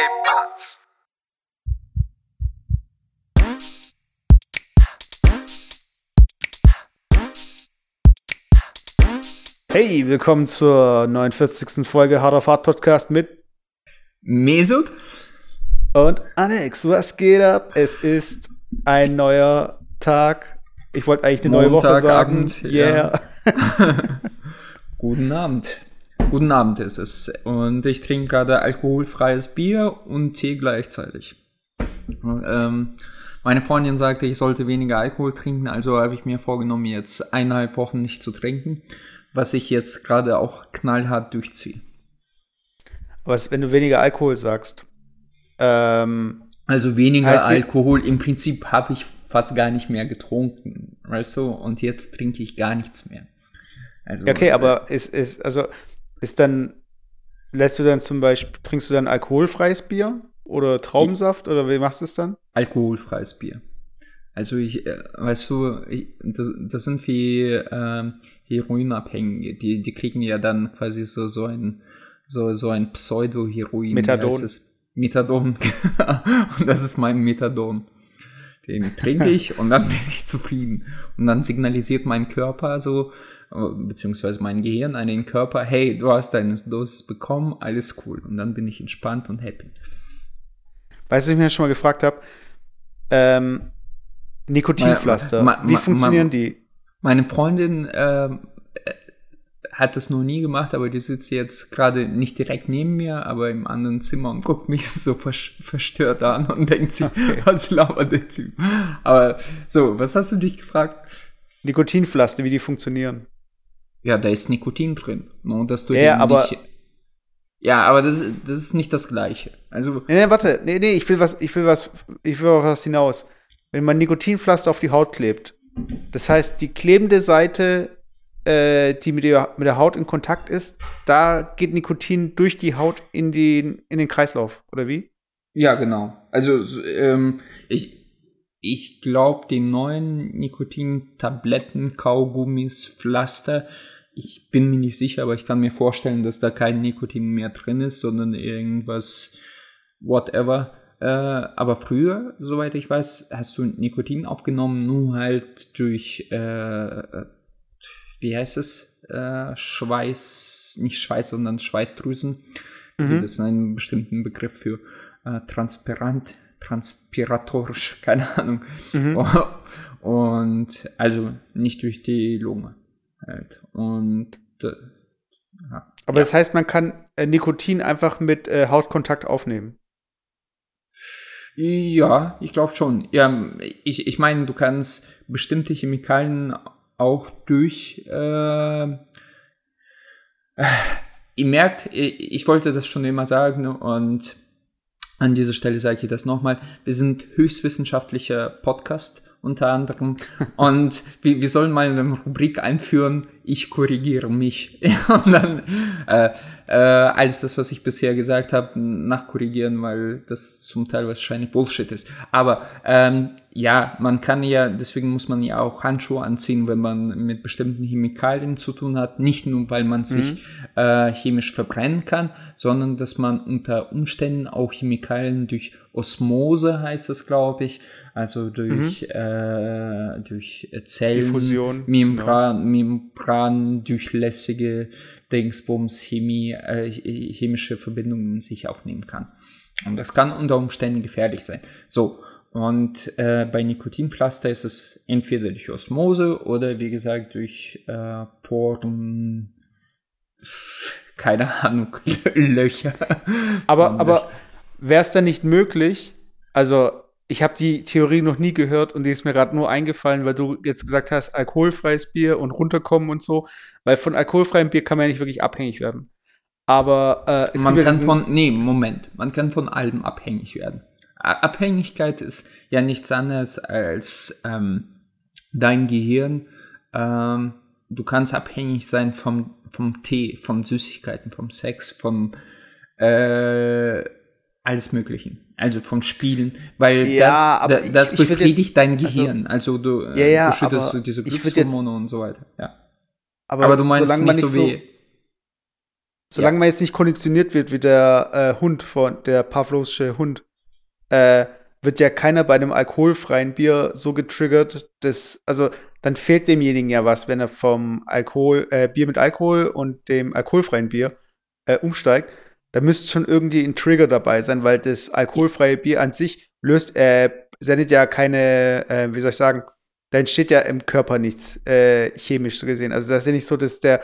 ¿Qué pasa? Hey, willkommen zur 49. Folge Harder Fahrt Podcast mit Mesut? und Alex. Was geht ab? Es ist ein neuer Tag. Ich wollte eigentlich eine neue Woche sagen. Montagabend, Yeah. Guten Abend. Guten Abend ist es. Und ich trinke gerade alkoholfreies Bier und Tee gleichzeitig. Ähm, meine Freundin sagte, ich sollte weniger Alkohol trinken, also habe ich mir vorgenommen, jetzt eineinhalb Wochen nicht zu trinken, was ich jetzt gerade auch knallhart durchziehe. Was, wenn du weniger Alkohol sagst? Ähm, Also weniger Alkohol. Im Prinzip habe ich fast gar nicht mehr getrunken, weißt du? Und jetzt trinke ich gar nichts mehr. Also, okay, äh, aber ist, ist, also, ist dann, lässt du dann zum Beispiel, trinkst du dann alkoholfreies Bier oder Traubensaft oder wie machst du es dann? alkoholfreies Bier. Also ich, äh, weißt du, ich, das, das sind wie ähm, Heroinabhängige, die, die kriegen ja dann quasi so, so ein, so, so ein Pseudo-Heroin. Methadon. Methadon. und das ist mein Methadon. Den trinke ich und dann bin ich zufrieden. Und dann signalisiert mein Körper so, äh, beziehungsweise mein Gehirn an den Körper, hey, du hast deine Dosis bekommen, alles cool. Und dann bin ich entspannt und happy. Weißt du, was ich mir schon mal gefragt habe? Ähm, Nikotinpflaster. Ma- ma- wie funktionieren ma- die? Meine Freundin ähm, äh, hat das noch nie gemacht, aber die sitzt jetzt gerade nicht direkt neben mir, aber im anderen Zimmer und guckt mich so vers verstört an und denkt sich, was labert der Typ? Aber so, was hast du dich gefragt? Nikotinpflaster, wie die funktionieren. Ja, da ist Nikotin drin. Nur, dass du Ja, aber- nicht, ja, aber das, das ist nicht das Gleiche. Also, Nee, nee, warte. Nee, nee, ich will was, ich will was, ich will auf was hinaus. Wenn man Nikotinpflaster auf die Haut klebt, das heißt, die klebende Seite, äh, die mit der, mit der Haut in Kontakt ist, da geht Nikotin durch die Haut in den, in den Kreislauf, oder wie? Ja, genau. Also ähm, ich, ich glaube, die neuen Nikotin-Tabletten, Kaugummis, Pflaster, ich bin mir nicht sicher, aber ich kann mir vorstellen, dass da kein Nikotin mehr drin ist, sondern irgendwas, whatever. Äh, aber früher, soweit ich weiß, hast du Nikotin aufgenommen, nur halt durch, äh, wie heißt es, äh, Schweiß, nicht Schweiß, sondern Schweißdrüsen. Mhm. Das ist ein bestimmten Begriff für äh, transparent, transpiratorisch, keine Ahnung. Mhm. Und also nicht durch die Lunge halt. Und äh, ja. Aber das heißt, man kann äh, Nikotin einfach mit äh, Hautkontakt aufnehmen. Ja, ich glaube schon. Ja, ich, ich meine, du kannst bestimmte Chemikalien auch durch. Äh, äh, ihr merkt, ich, ich wollte das schon immer sagen und an dieser Stelle sage ich das nochmal. Wir sind höchstwissenschaftlicher Podcast unter anderem und wir, wir sollen mal eine Rubrik einführen. Ich korrigiere mich. Und dann äh, äh, alles das, was ich bisher gesagt habe, nachkorrigieren, weil das zum Teil wahrscheinlich Bullshit ist. Aber ähm, ja, man kann ja, deswegen muss man ja auch Handschuhe anziehen, wenn man mit bestimmten Chemikalien zu tun hat. Nicht nur, weil man sich äh, chemisch verbrennen kann, sondern dass man unter Umständen auch Chemikalien durch Osmose, heißt es, glaube ich, also durch, äh, durch Zellen, Diffusion, Membran, Membran durchlässige Dingsbums, Chemie, äh, chemische Verbindungen sich aufnehmen kann. Und das kann unter Umständen gefährlich sein. So, und äh, bei Nikotinpflaster ist es entweder durch Osmose oder wie gesagt durch äh, Poren, keine Ahnung, Löcher. Aber, aber wäre es dann nicht möglich, also ich habe die Theorie noch nie gehört und die ist mir gerade nur eingefallen, weil du jetzt gesagt hast, alkoholfreies Bier und runterkommen und so, weil von alkoholfreiem Bier kann man ja nicht wirklich abhängig werden. Aber äh, es man kann diesen- von, nee, Moment, man kann von allem abhängig werden. Abhängigkeit ist ja nichts anderes als ähm, dein Gehirn. Ähm, du kannst abhängig sein vom, vom Tee, von Süßigkeiten, vom Sex, vom äh, alles Möglichen. Also vom Spielen, weil Ja, das, das ich- würd befriedigt dein also- Gehirn. Also, du, äh, Ja, ja, du schüttest so diese jetzt- Glückshormone und so weiter. Ja. aber, Aber, du meinst solange man nicht so wie. solange man jetzt nicht konditioniert wird wie der äh, Hund von der Pavlovsche Hund, äh, wird ja keiner bei einem alkoholfreien Bier so getriggert, dass, also dann fehlt demjenigen ja was, wenn er vom Alkohol, äh, Bier mit Alkohol und dem alkoholfreien Bier äh, umsteigt. Da müsste schon irgendwie ein Trigger dabei sein, weil das alkoholfreie Bier an sich löst, äh, sendet ja keine, äh, wie soll ich sagen, da entsteht ja im Körper nichts äh, chemisch gesehen. Also das ist ja nicht so, dass der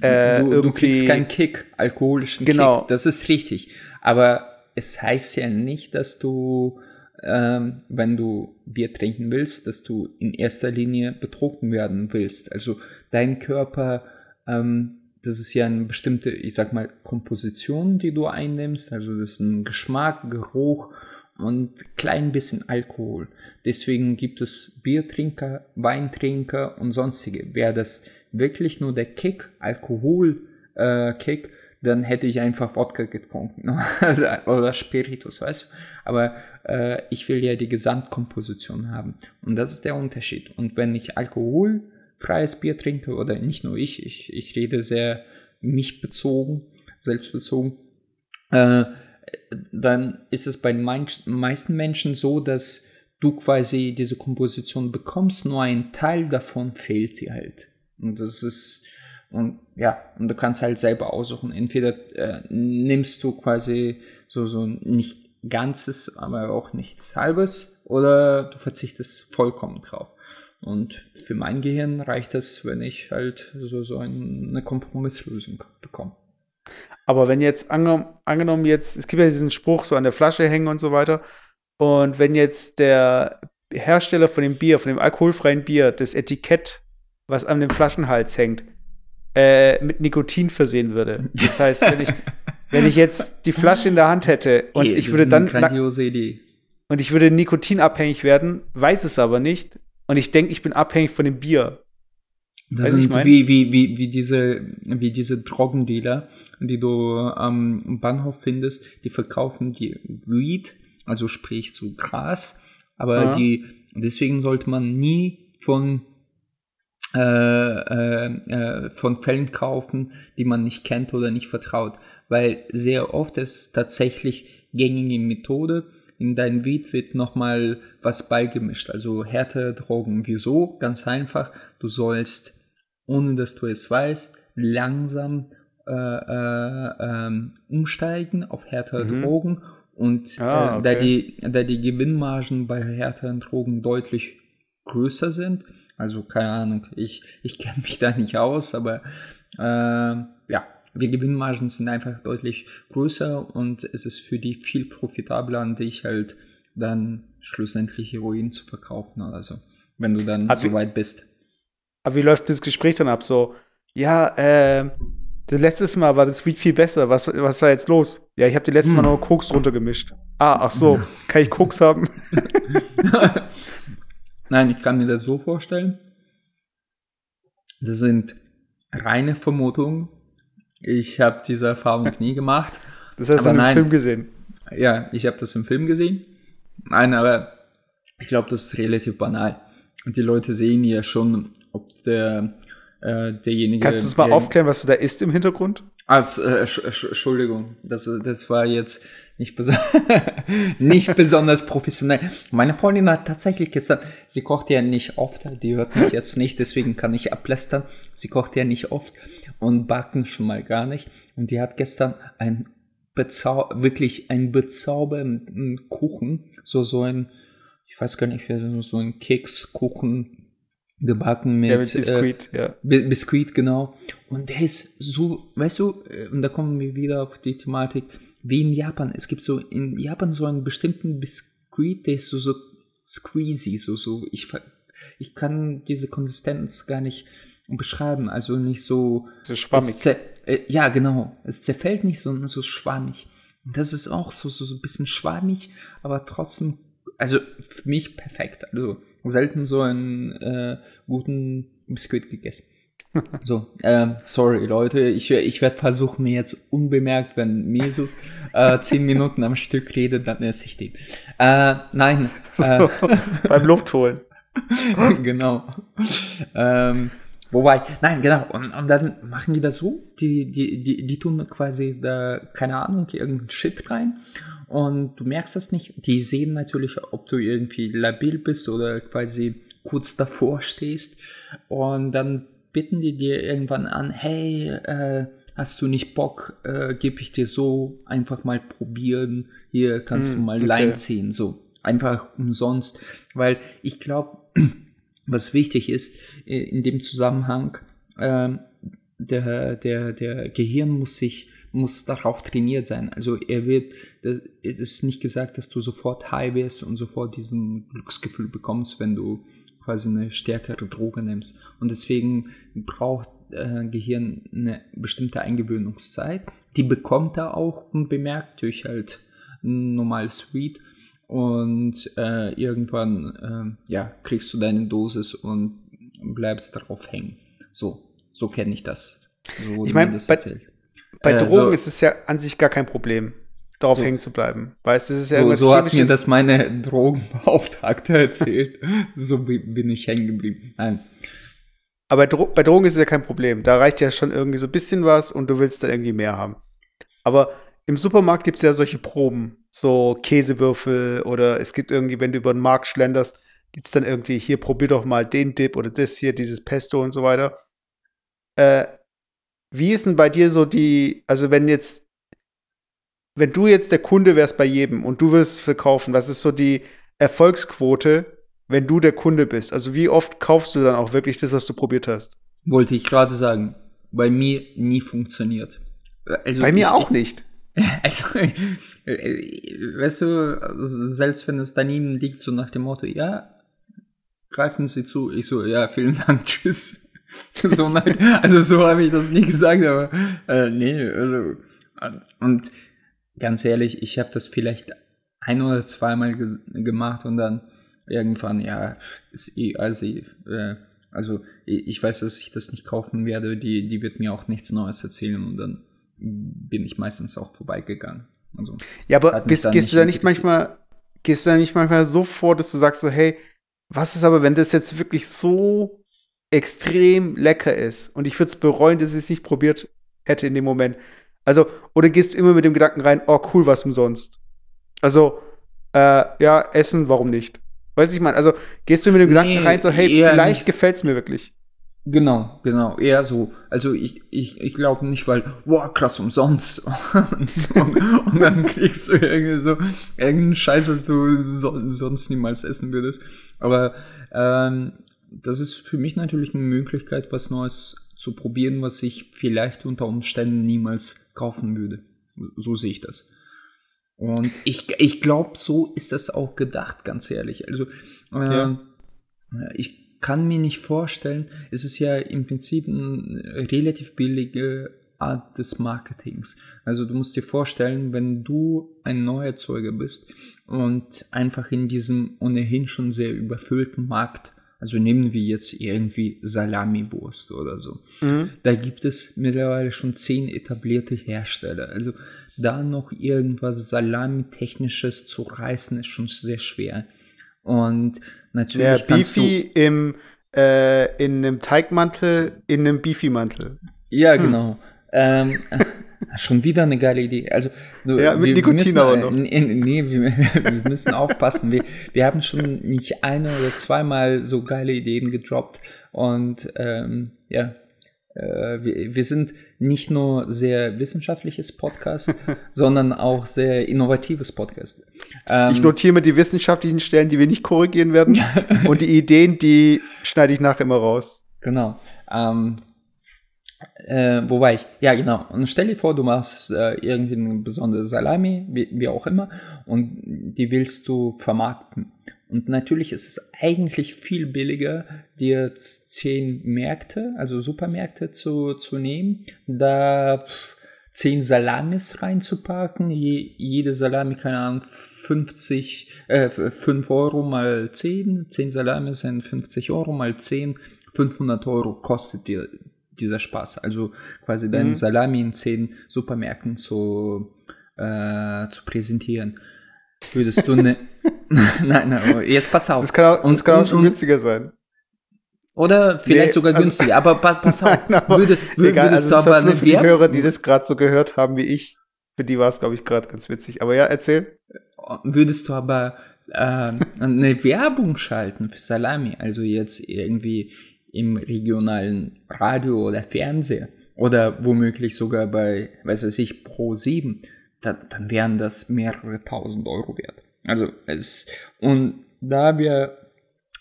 äh, du, du kriegst keinen Kick, alkoholischen genau. Kick. Das ist richtig. Aber es heißt ja nicht, dass du ähm, wenn du Bier trinken willst, dass du in erster Linie betrunken werden willst. Also dein Körper, ähm, das ist ja eine bestimmte, ich sag mal, Komposition, die du einnimmst. Also das ist ein Geschmack, Geruch und klein bisschen Alkohol. Deswegen gibt es Biertrinker, Weintrinker und sonstige. Wäre das wirklich nur der Kick, Alkohol, äh, dann hätte ich einfach Wodka getrunken oder Spiritus, weißt du? Aber äh, ich will ja die Gesamtkomposition haben und das ist der Unterschied. Und wenn ich alkoholfreies Bier trinke oder nicht nur ich, ich, ich rede sehr mich bezogen, selbstbezogen, äh, dann ist es bei den meisten Menschen so, dass du quasi diese Komposition bekommst, nur ein Teil davon fehlt dir halt. Und das ist und ja, und du kannst halt selber aussuchen. Entweder äh, nimmst du quasi so, so nicht ganzes, aber auch nichts halbes, oder du verzichtest vollkommen drauf. Und für mein Gehirn reicht es, wenn ich halt so, so eine Kompromisslösung bekomme. Aber wenn jetzt angenommen, jetzt, es gibt ja diesen Spruch so an der Flasche hängen und so weiter, und wenn jetzt der Hersteller von dem Bier, von dem alkoholfreien Bier, das Etikett, was an dem Flaschenhals hängt, äh, mit Nikotin versehen würde. Das heißt, wenn ich, wenn ich jetzt die Flasche in der Hand hätte und hey, ich würde dann grandiose Idee. und ich würde nikotinabhängig werden, weiß es aber nicht und ich denke, ich bin abhängig von dem Bier. Das sind wie, wie, wie, wie diese, wie diese Drogendealer, die du am Bahnhof findest, die verkaufen die Weed, also sprich zu Gras, aber ja. die, deswegen sollte man nie von äh, äh, äh, von Quellen kaufen, die man nicht kennt oder nicht vertraut. Weil sehr oft ist tatsächlich gängige Methode, in dein Weed wird nochmal was beigemischt, also härtere Drogen. Wieso? Ganz einfach, du sollst, ohne dass du es weißt, langsam äh, äh, ähm, umsteigen auf härtere mhm. Drogen und ah, okay. äh, da, die, da die Gewinnmargen bei härteren Drogen deutlich größer sind, also keine Ahnung, ich, ich kenne mich da nicht aus, aber äh, ja, die Gewinnmargen sind einfach deutlich größer und es ist für die viel profitabler, an dich halt dann schlussendlich Heroin zu verkaufen oder so, wenn du dann aber so weit bist. Aber wie läuft das Gespräch dann ab? So, ja, äh, das letztes Mal war das Weed viel besser. Was, was war jetzt los? Ja, ich habe die letzte hm. Mal noch Koks runtergemischt. Ah, ach so, kann ich Koks haben? Nein, ich kann mir das so vorstellen. Das sind reine Vermutungen. Ich habe diese Erfahrung nie gemacht. Das hast du im Film gesehen. Ja, ich habe das im Film gesehen. Nein, aber ich glaube, das ist relativ banal. Und die Leute sehen ja schon, ob der äh, derjenige. Kannst du es mal aufklären, was du da isst im Hintergrund? Also, äh, Entschuldigung, das, das war jetzt nicht, bes nicht besonders professionell. Meine Freundin hat tatsächlich gestern, sie kocht ja nicht oft, die hört mich jetzt nicht, deswegen kann ich ablästern. Sie kocht ja nicht oft und backen schon mal gar nicht. Und die hat gestern ein bezau wirklich ein bezaubernden Kuchen, so so ein, ich weiß gar nicht, so ein Kekskuchen gebacken mit, ja, mit Biskuit, äh, ja. Biskuit, genau. Und der ist so, weißt du, äh, und da kommen wir wieder auf die Thematik, wie in Japan. Es gibt so in Japan so einen bestimmten Biskuit, der ist so, so squeezy, so, so, ich, ich kann diese Konsistenz gar nicht beschreiben, also nicht so. So schwammig. Äh, ja, genau. Es zerfällt nicht, sondern so schwammig. Und das ist auch so, so, so ein bisschen schwammig, aber trotzdem also für mich perfekt. Also selten so einen äh, guten Biskuit gegessen. So, äh, sorry Leute, ich, ich werde versuchen, mir jetzt unbemerkt, wenn Meso äh, zehn Minuten am Stück redet, dann esse ich den. Äh, nein. Äh, Beim Luftholen. genau. Ähm, Wobei, nein, genau. Und, und dann machen die das so, die, die, die, die tun quasi da, keine Ahnung, irgendeinen Shit rein. Und du merkst das nicht. Die sehen natürlich, ob du irgendwie labil bist oder quasi kurz davor stehst. Und dann bitten die dir irgendwann an, hey, äh, hast du nicht Bock, äh, gebe ich dir so, einfach mal probieren, hier kannst hm, du mal okay. Line ziehen, so einfach umsonst, weil ich glaube, was wichtig ist in dem Zusammenhang, äh, der, der, der Gehirn muss sich muss darauf trainiert sein. Also er wird, es ist nicht gesagt, dass du sofort high wirst und sofort diesen Glücksgefühl bekommst, wenn du quasi eine stärkere Droge nimmst. Und deswegen braucht äh, Gehirn eine bestimmte Eingewöhnungszeit. Die bekommt er auch bemerkt durch halt ein normales Weed. Und äh, irgendwann äh, ja, kriegst du deine Dosis und bleibst darauf hängen. So, so kenne ich das. So ich meine, bei, bei äh, Drogen so, ist es ja an sich gar kein Problem, darauf so, hängen zu bleiben. Weißt du, das ist ja so, so hat mir das meine Drogenbeauftragte erzählt. so bin ich hängen geblieben. Nein. Aber bei, Dro bei Drogen ist es ja kein Problem. Da reicht ja schon irgendwie so ein bisschen was und du willst dann irgendwie mehr haben. Aber im Supermarkt gibt es ja solche Proben so Käsewürfel oder es gibt irgendwie, wenn du über den Markt schlenderst, gibt es dann irgendwie, hier probier doch mal den Dip oder das hier, dieses Pesto und so weiter. Äh, wie ist denn bei dir so die, also wenn jetzt, wenn du jetzt der Kunde wärst bei jedem und du wirst verkaufen, was ist so die Erfolgsquote, wenn du der Kunde bist? Also wie oft kaufst du dann auch wirklich das, was du probiert hast? Wollte ich gerade sagen, bei mir nie funktioniert. Also bei mir ich, auch nicht. Also, weißt du, selbst wenn es daneben liegt, so nach dem Motto, ja, greifen Sie zu. Ich so, ja, vielen Dank, tschüss. so nein, also so habe ich das nie gesagt, aber äh, nee, also und ganz ehrlich, ich habe das vielleicht ein oder zweimal gemacht und dann irgendwann, ja, ist eh, also, äh, also ich weiß, dass ich das nicht kaufen werde, die, die wird mir auch nichts Neues erzählen und dann bin ich meistens auch vorbeigegangen. Also, ja, aber bist, gehst du da nicht manchmal, gehst du da nicht manchmal so vor, dass du sagst so, hey, was ist aber, wenn das jetzt wirklich so extrem lecker ist und ich würde es bereuen, dass ich es nicht probiert hätte in dem Moment. Also, oder gehst du immer mit dem Gedanken rein, oh cool, was umsonst. Also, äh, ja, essen, warum nicht? Weißt du, ich meine, also gehst du mit dem Gedanken rein, so, hey, vielleicht gefällt es mir wirklich. Genau, genau, eher so. Also ich, ich, ich glaube nicht, weil, wow, krass, umsonst. und, und, und, dann kriegst du irgendwie so irgendeinen Scheiß, was du so, sonst niemals essen würdest. Aber ähm, das ist für mich natürlich eine Möglichkeit, was Neues zu probieren, was ich vielleicht unter Umständen niemals kaufen würde. So sehe ich das. Und ich, ich glaube, so ist das auch gedacht, ganz ehrlich. Also äh, ja. ich kann mir nicht vorstellen, es ist ja im Prinzip eine relativ billige Art des Marketings. Also du musst dir vorstellen, wenn du ein Neuerzeuger bist und einfach in diesem ohnehin schon sehr überfüllten Markt, also nehmen wir jetzt irgendwie Salami-Wurst oder so, mhm. da gibt es mittlerweile schon zehn etablierte Hersteller. Also da noch irgendwas Salami-technisches zu reißen, ist schon sehr schwer. Und natürlich Der Beefy im, äh, in einem Teigmantel, in einem Beefy-Mantel. Ja, hm. genau. Ähm, schon wieder eine geile Idee. Also, so, ja, mit wir, Nikotin müssen, aber noch. Nee, nee wir, wir, müssen aufpassen. Wir, wir haben schon nicht eine oder zweimal so geile Ideen gedroppt. Und ähm, ja, äh, wir, wir sind nicht nur sehr wissenschaftliches Podcast, sondern auch sehr innovatives Podcast. Ähm, ich notiere mir die wissenschaftlichen Stellen, die wir nicht korrigieren werden. und die Ideen, die schneide ich nachher immer raus. Genau. Ähm, äh, wo war ich? Ja, genau. Und stell dir vor, du machst äh, irgendwie eine besondere Salami, wie, wie auch immer, und die willst du vermarkten. Und natürlich ist es eigentlich viel billiger, dir zehn Märkte, also Supermärkte zu, zu nehmen, da zehn Salamis reinzupacken, je, jede Salami, keine Ahnung, 50, äh, 5 Euro mal 10, 10 Salamis sind 50 Euro mal 10, 500 Euro kostet dir dieser Spaß. Also quasi deine mhm. Salami in 10 Supermärkten zu, äh, zu präsentieren. Würdest du ne. nein, nein, jetzt pass auf. Das kann auch, das und, kann auch schon und, günstiger sein. Oder vielleicht Nee, sogar also- günstiger. Aber pa pass auf, Nein, aber würde, wür- Egal, würdest also du das aber eine für die Hörer, die das gerade so gehört haben wie ich, für die war es, glaube ich, gerade ganz witzig. Aber ja, erzähl. würdest du aber ähm, eine Werbung schalten für Salami, also jetzt irgendwie im regionalen Radio oder Fernseher oder womöglich sogar bei, weiß weiß ich, Pro 7, dann, dann wären das mehrere tausend Euro wert. Also es, und da wir,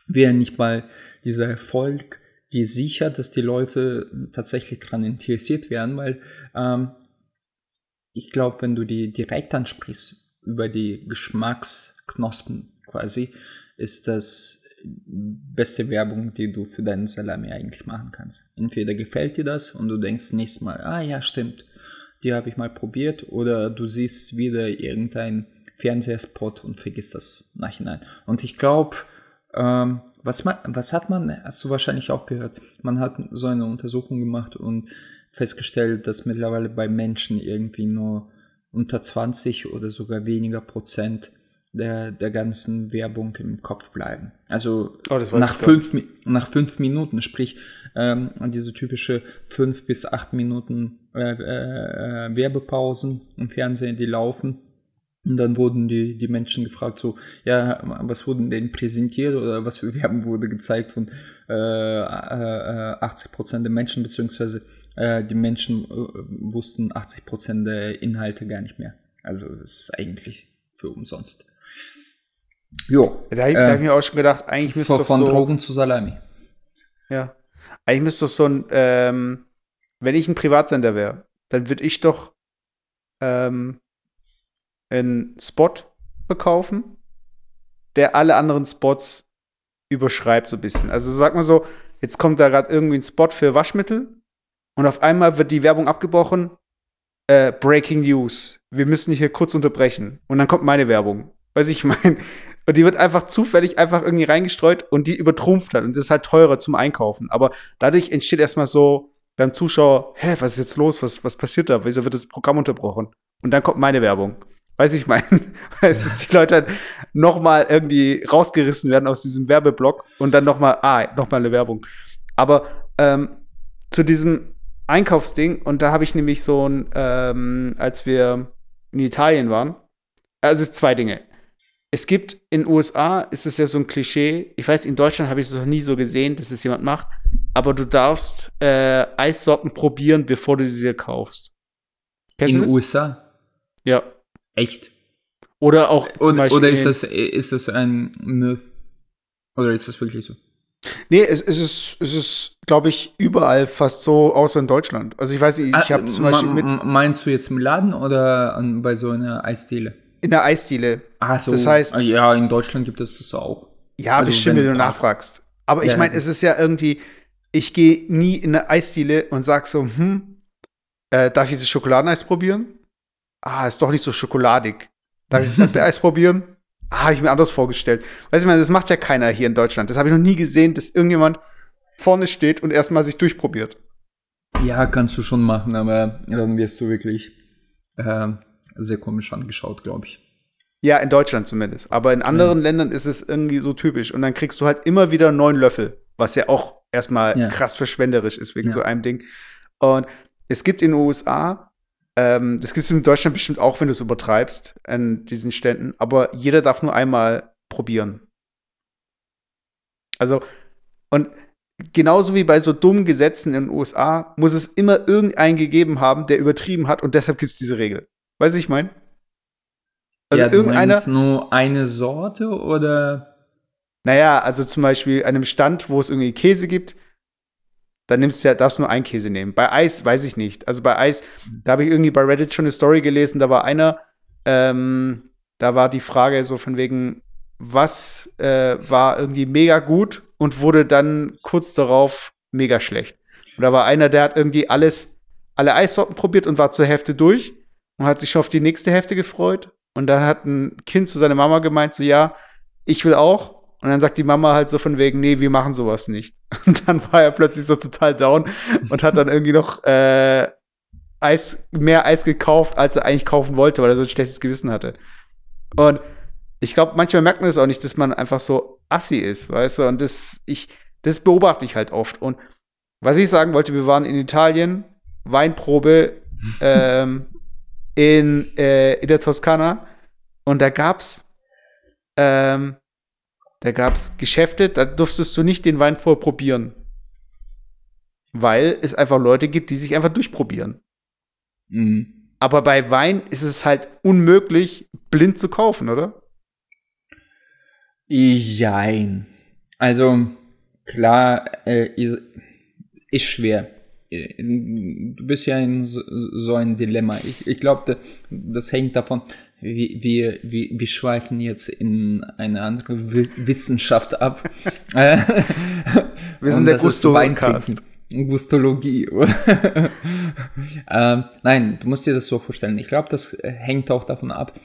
wir nicht mal dieser Erfolg, die sichert, dass die Leute tatsächlich daran interessiert werden, weil ähm, ich glaube, wenn du die direkt ansprichst über die Geschmacksknospen quasi, ist das beste Werbung, die du für deinen Salami eigentlich machen kannst. Entweder gefällt dir das und du denkst nächstes Mal, ah ja, stimmt, die habe ich mal probiert, oder du siehst wieder irgendein Fernsehspot und vergisst das nachhinein. Und ich glaube, ähm, was, man, was hat man, hast du wahrscheinlich auch gehört, man hat so eine Untersuchung gemacht und festgestellt, dass mittlerweile bei Menschen irgendwie nur unter 20 oder sogar weniger Prozent der, der ganzen Werbung im Kopf bleiben. Also Oh, nach, fünf, nach fünf Minuten, sprich ähm, diese typische fünf bis acht Minuten äh, äh, äh, Werbepausen im Fernsehen, die laufen. Und dann wurden die, die Menschen gefragt, so, ja, was wurden denn präsentiert oder was für Werbung wurde gezeigt von äh, äh, 80 Prozent der Menschen, beziehungsweise äh, die Menschen äh, wussten 80 Prozent der Inhalte gar nicht mehr. Also das ist eigentlich für umsonst. Jo, Da, da habe ich mir auch schon gedacht, eigentlich müsste von, doch von so, Drogen zu Salami. ja, eigentlich müsste doch so ein, ähm, wenn ich ein Privatsender wäre, dann würde ich doch ähm, einen Spot verkaufen, der alle anderen Spots überschreibt so ein bisschen. Also sag mal so, jetzt kommt da gerade irgendwie ein Spot für Waschmittel und auf einmal wird die Werbung abgebrochen. Äh, Breaking News. Wir müssen hier kurz unterbrechen. Und dann kommt meine Werbung. Weiß ich mein. Und die wird einfach zufällig einfach irgendwie reingestreut und die übertrumpft hat. Und das ist halt teurer zum Einkaufen. Aber dadurch entsteht erstmal so beim Zuschauer, hä, was ist jetzt los? Was, was passiert da? Wieso wird das Programm unterbrochen? Und dann kommt meine Werbung. Weiß ich mein, heißt, dass die Leute halt noch mal irgendwie rausgerissen werden aus diesem Werbeblock und dann noch mal, ah, noch mal eine Werbung. Aber ähm, zu diesem Einkaufsding und da habe ich nämlich so ein, ähm, als wir in Italien waren, also es zwei Dinge. Es gibt in den USA ist es ja so ein Klischee. Ich weiß, in Deutschland habe ich es noch nie so gesehen, dass es jemand macht. Aber du darfst äh, Eissorten probieren, bevor du sie kaufst. Kennst In den? USA? Ja. Echt? Oder auch zum Oder, Beispiel oder ist, das, ist das ein Myth? Oder ist das wirklich so? Nee, es, es ist, es ist, glaube ich, überall fast so, außer in Deutschland. Also ich weiß nicht, ich Ah, habe zum Beispiel mit Meinst du jetzt im Laden oder an, bei so einer Eisdiele? in der Eisdiele. Ah, so. Das heißt- Ah, ja, in Deutschland gibt es das auch. Ja, Also, bestimmt, wenn du du fragst. nachfragst. Aber ich Ja, meine, es ist ja irgendwie, ich gehe nie in eine Eisdiele und sag so, hm, äh, darf ich das Schokoladeneis probieren? Ah, ist doch nicht so schokoladig. Darf ich das Erdbeereis probieren? Ah, habe ich mir anders vorgestellt. Weißt du, das macht ja keiner hier in Deutschland. Das habe ich noch nie gesehen, dass irgendjemand vorne steht und erstmal sich durchprobiert. Ja, kannst du schon machen, aber dann wirst du wirklich ähm, sehr komisch angeschaut, glaube ich. Ja, in Deutschland zumindest. Aber in anderen Ländern ist es irgendwie so typisch. Und dann kriegst du halt immer wieder neuen Löffel, was ja auch erstmal Ja. krass verschwenderisch ist wegen Ja. so einem Ding. Und es gibt in den USA, ähm, das gibt es in Deutschland bestimmt auch, wenn du es übertreibst, an diesen Ständen, aber jeder darf nur einmal probieren. Also, und genauso wie bei so dummen Gesetzen in den USA, muss es immer irgendeinen gegeben haben, der übertrieben hat und deshalb gibt es diese Regel. Weißt du, ich meine? Also ja, du irgendeiner. meinst nur eine Sorte oder? Naja, also zum Beispiel einem Stand, wo es irgendwie Käse gibt, dann nimmst du ja, darfst nur einen Käse nehmen. Bei Eis weiß ich nicht. Also bei Eis, da habe ich irgendwie bei Reddit schon eine Story gelesen, da war einer, ähm, da war die Frage so von wegen, was äh, war irgendwie mega gut und wurde dann kurz darauf mega schlecht. Und da war einer, der hat irgendwie alles, alle Eissorten probiert und war zur Hälfte durch und hat sich schon auf die nächste Hälfte gefreut. Und dann hat ein Kind zu seiner Mama gemeint, so ja, ich will auch. Und dann sagt die Mama halt so von wegen, nee, wir machen sowas nicht. Und dann war er plötzlich so total down und hat dann irgendwie noch äh, Eis, mehr Eis gekauft, als er eigentlich kaufen wollte, weil er so ein schlechtes Gewissen hatte. Und ich glaube, manchmal merkt man es auch nicht, dass man einfach so assi ist, weißt du? Und das, ich, Das beobachte ich halt oft. Und was ich sagen wollte, wir waren in Italien, Weinprobe ähm, in, äh, in der Toskana und da gab's ähm, da gab's Geschäfte, da durftest du nicht den Wein vorprobieren. Weil es einfach Leute gibt, die sich einfach durchprobieren. Mhm. Aber bei Wein ist es halt unmöglich, blind zu kaufen, oder? Jein. Also, klar, äh, ist, schwer. Äh, Du bist ja in so, so ein Dilemma. Ich, ich glaube, das hängt davon, wir, wir, wir, schweifen jetzt in eine andere Wi- Wissenschaft ab. Wir sind der trinken. Gustologie. ähm, nein, du musst dir das so vorstellen. Ich glaube, das hängt auch davon ab,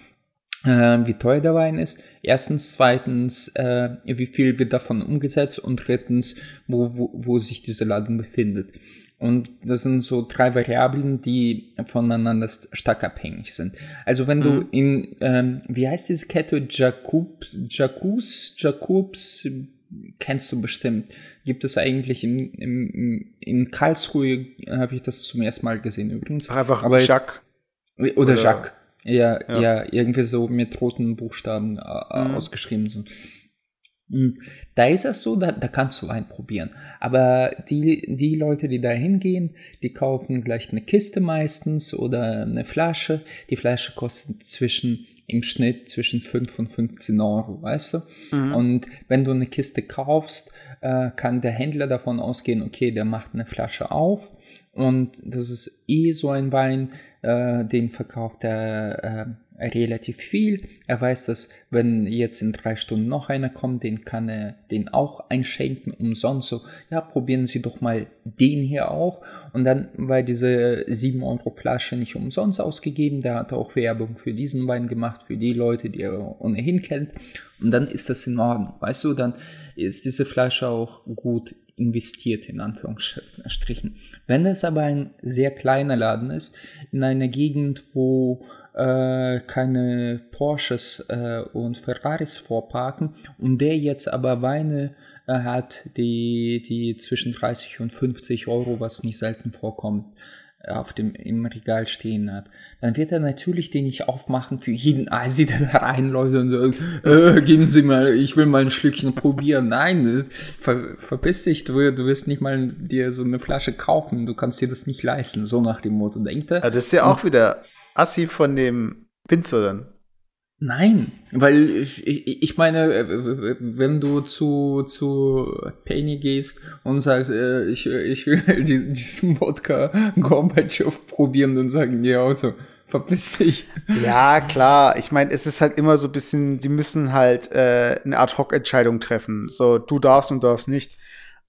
äh, wie teuer der Wein ist. Erstens, zweitens, äh, wie viel wird davon umgesetzt und drittens, wo, wo, wo sich diese Ladung befindet. Und das sind so drei Variablen, die voneinander st- stark abhängig sind. Also wenn du in, ähm, wie heißt diese Kette? Jacobs, Jacobs, Jacobs, kennst du bestimmt. Gibt es eigentlich in, in, in Karlsruhe, habe ich das zum ersten Mal gesehen übrigens. Einfach Aber es- Jacques. oder, Oder- Jacques. Ja, Ja. ja. irgendwie so mit roten Buchstaben äh, Mhm. ausgeschrieben sind. Mm, Da ist es so, da, da kannst du Wein probieren. Aber die, die Leute, die da hingehen, die kaufen gleich eine Kiste meistens oder eine Flasche. Die Flasche kostet zwischen, im Schnitt zwischen 5 und 15 Euro, weißt du? Und wenn du eine Kiste kaufst, äh, kann der Händler davon ausgehen, okay, der macht eine Flasche auf und das ist eh so ein Wein, äh, den verkauft er äh, relativ viel. Er weiß, dass wenn jetzt in drei Stunden noch einer kommt, den kann er den auch einschenken umsonst. So, ja, probieren Sie doch mal den hier auch. Und dann war diese 7 Euro Flasche nicht umsonst ausgegeben. Der hat auch Werbung für diesen Wein gemacht, für die Leute, die er ohnehin kennt. Und dann ist das in Ordnung. Weißt du, dann ist diese Flasche auch gut investiert, in Anführungsstrichen. Wenn es aber ein sehr kleiner Laden ist, in einer Gegend, wo äh, keine Porsches äh, und Ferraris vorparken und der jetzt aber Weine äh, hat, die, die zwischen 30 und 50 Euro, was nicht selten vorkommt, auf dem im Regal stehen hat, dann wird er natürlich den nicht aufmachen für jeden Asi, der da reinläuft und sagt, äh, geben Sie mal, ich will mal ein Schlückchen probieren. Nein, das, ver, verpiss dich, du, du wirst nicht mal dir so eine Flasche kaufen, du kannst dir das nicht leisten, so nach dem Motto, denkt er. Ja, das ist ja auch wieder Assi von dem Winzer dann. Nein, weil ich, ich ich meine, äh, wenn du zu, zu Penny gehst und sagst, äh, ich, ich will diesen, diesen Wodka Gorbatschow probieren, dann sagen die auch so, verpiss dich. Ja, klar. Ich meine, es ist halt immer so ein bisschen, die müssen halt äh, eine Ad-Hoc-Entscheidung treffen. So, du darfst und darfst nicht.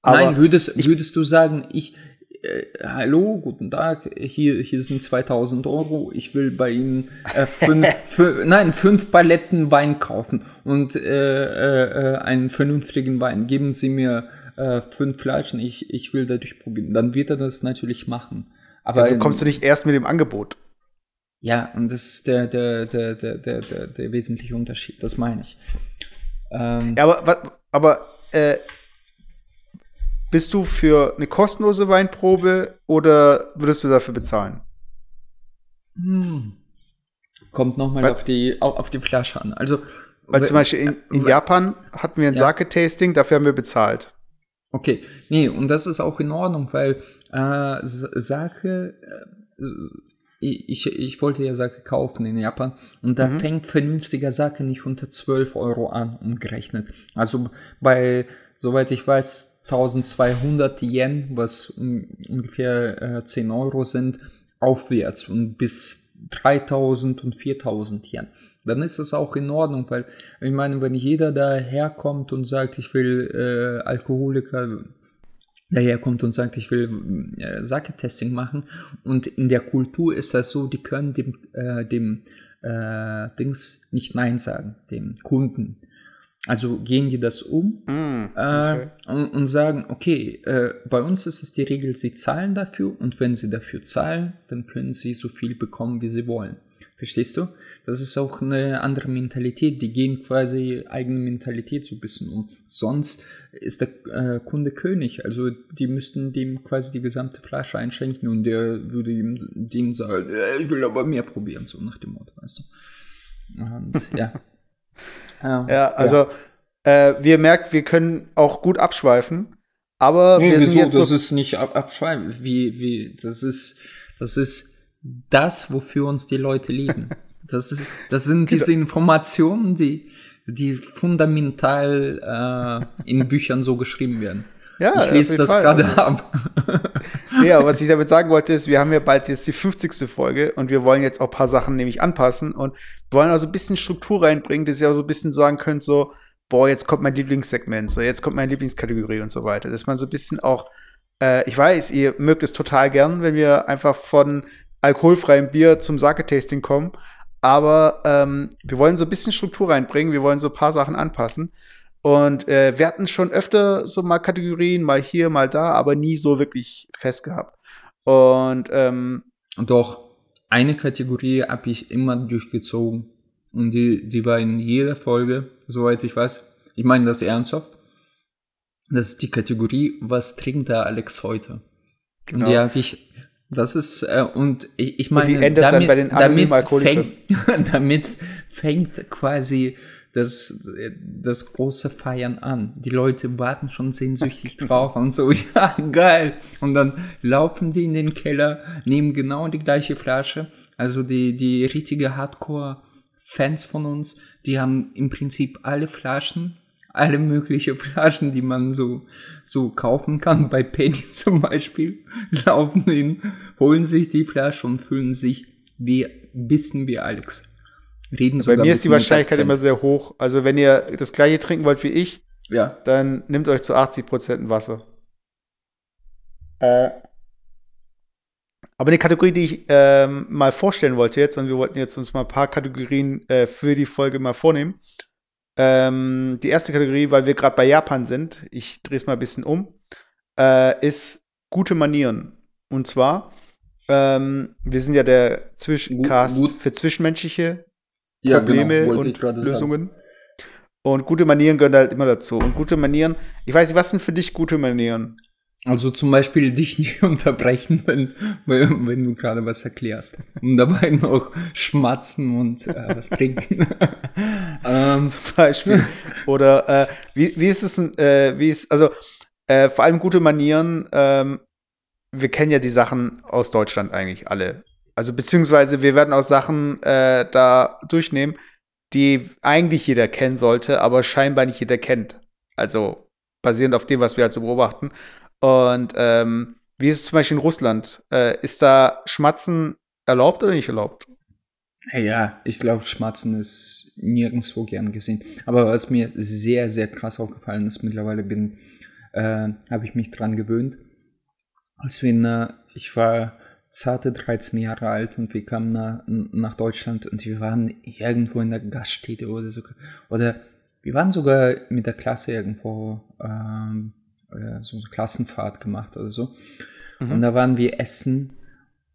Aber Nein, würdest, würdest du sagen, ich, äh, hallo, guten Tag, hier, hier sind 2000 Euro, ich will bei Ihnen äh, fünf, fü- nein, fünf Paletten Wein kaufen und äh, äh, einen vernünftigen Wein. Geben Sie mir äh, fünf Flaschen, ich, ich will dadurch probieren. Dann wird er das natürlich machen. Aber du kommst du nicht erst mit dem Angebot. ja, und das ist der, der, der, der, der, der, der wesentliche Unterschied, das meine ich. Ähm, Ja, aber, aber äh, bist du für eine kostenlose Weinprobe oder würdest du dafür bezahlen? Hm. Kommt nochmal auf die, au- auf die Flasche an. Also, Weil we- zum Beispiel in, in we- Japan hatten wir ein Ja. Sake-Tasting, dafür haben wir bezahlt. Okay, nee, und das ist auch in Ordnung, weil äh, Sake, äh, ich, ich wollte ja Sake kaufen in Japan und da fängt vernünftiger Sake nicht unter 12 Euro an, umgerechnet. Also bei, soweit ich weiß, 1200 Yen, was ungefähr äh, 10 Euro sind, aufwärts und bis 3000 und 4000 Yen. Dann ist das auch in Ordnung, weil ich meine, wenn jeder daherkommt und sagt, ich will äh, Alkoholiker daherkommt und sagt, ich will äh, Sake-Testing machen und in der Kultur ist das so, die können dem, äh, dem äh, Dings nicht Nein sagen, dem Kunden. Also gehen die das um Mm, äh, und, und sagen, okay, äh, bei uns ist es die Regel, sie zahlen dafür und wenn sie dafür zahlen, dann können sie so viel bekommen, wie sie wollen. Verstehst du? Das ist auch eine andere Mentalität. Die gehen quasi eigene Mentalität so ein bisschen um. Sonst ist der äh, Kunde König. Also die müssten dem quasi die gesamte Flasche einschenken und der würde ihm denen sagen, äh, ich will aber mehr probieren, so nach dem Motto, weißt du. Und, ja. Ja. ja, also ja. Äh, wir merkt, wir können auch gut abschweifen. Aber nee, wir sind jetzt das so ist nicht ab abschreiben. Wie, wie, das ist, das ist das, wofür uns die Leute lieben. Das, ist, das sind diese Informationen, die, die fundamental äh, in Büchern so geschrieben werden. Ja, ich lese das gerade ab. ja, was ich damit sagen wollte, ist, wir haben ja bald jetzt die 50. Folge und wir wollen jetzt auch ein paar Sachen nämlich anpassen und wollen also ein bisschen Struktur reinbringen, dass ihr auch so ein bisschen sagen könnt, so, boah, jetzt kommt mein Lieblingssegment, so, jetzt kommt meine Lieblingskategorie und so weiter. Dass man so ein bisschen auch, äh, ich weiß, ihr mögt es total gern, wenn wir einfach von alkoholfreiem Bier zum Sake-Tasting kommen. Aber ähm, wir wollen so ein bisschen Struktur reinbringen, wir wollen so ein paar Sachen anpassen. Und äh, wir hatten schon öfter so mal Kategorien, mal hier, mal da, aber nie so wirklich fest gehabt. Und ähm, doch, eine Kategorie habe ich immer durchgezogen. Und die, die war in jeder Folge, soweit ich weiß. Ich meine das ernsthaft. Das ist die Kategorie, was trinkt der Alex heute? Genau. Und die habe ich das ist, äh, und ich, ich meine, und damit, damit, fängt, damit fängt quasi das, das große Feiern an. Die Leute warten schon sehnsüchtig drauf und so, ja, geil. Und dann laufen die in den Keller, nehmen genau die gleiche Flasche. Also die, die richtige Hardcore-Fans von uns, die haben im Prinzip alle Flaschen alle möglichen Flaschen, die man so, so kaufen kann, bei Penny zum Beispiel, laufen hin, holen sich die Flasche und fühlen sich wie, bisschen wie Alex. Reden Bei mir ist die Wahrscheinlichkeit immer sehr hoch. Also wenn ihr das gleiche trinken wollt wie ich, ja. dann nehmt euch zu 80 Prozent Wasser. Äh, aber eine Kategorie, die ich ähm, mal vorstellen wollte jetzt, und wir wollten jetzt uns mal ein paar Kategorien äh, für die Folge mal vornehmen, ähm, die erste Kategorie, weil wir gerade bei Japan sind, ich drehe es mal ein bisschen um, äh, ist gute Manieren. Und zwar, ähm, wir sind ja der Zwischencast gut, gut. für zwischenmenschliche ja, genau, Probleme genau, und Lösungen. Sagen. Und gute Manieren gehören halt immer dazu. Und gute Manieren, ich weiß nicht, was sind für dich gute Manieren? Also zum Beispiel dich nicht unterbrechen, wenn, wenn du gerade was erklärst. Und dabei noch schmatzen und äh, was trinken. ähm. Zum Beispiel. Oder äh, wie, wie ist es, äh, wie ist, also äh, vor allem gute Manieren, ähm, wir kennen ja die Sachen aus Deutschland eigentlich alle. Also beziehungsweise wir werden auch Sachen äh, da durchnehmen, die eigentlich jeder kennen sollte, aber scheinbar nicht jeder kennt. Also basierend auf dem, was wir halt so beobachten. Und ähm, wie ist es zum Beispiel in Russland? Äh, ist da Schmatzen erlaubt oder nicht erlaubt? Ja, ich glaube, Schmatzen ist nirgendwo gern gesehen. Aber was mir sehr, sehr krass aufgefallen ist, mittlerweile bin, äh, habe ich mich dran gewöhnt. Als in, äh, ich war zarte 13 Jahre alt und wir kamen nach, nach Deutschland und wir waren irgendwo in der Gaststätte oder so. Oder wir waren sogar mit der Klasse irgendwo ähm, äh, so eine Klassenfahrt gemacht oder so. Mhm. Und da waren wir essen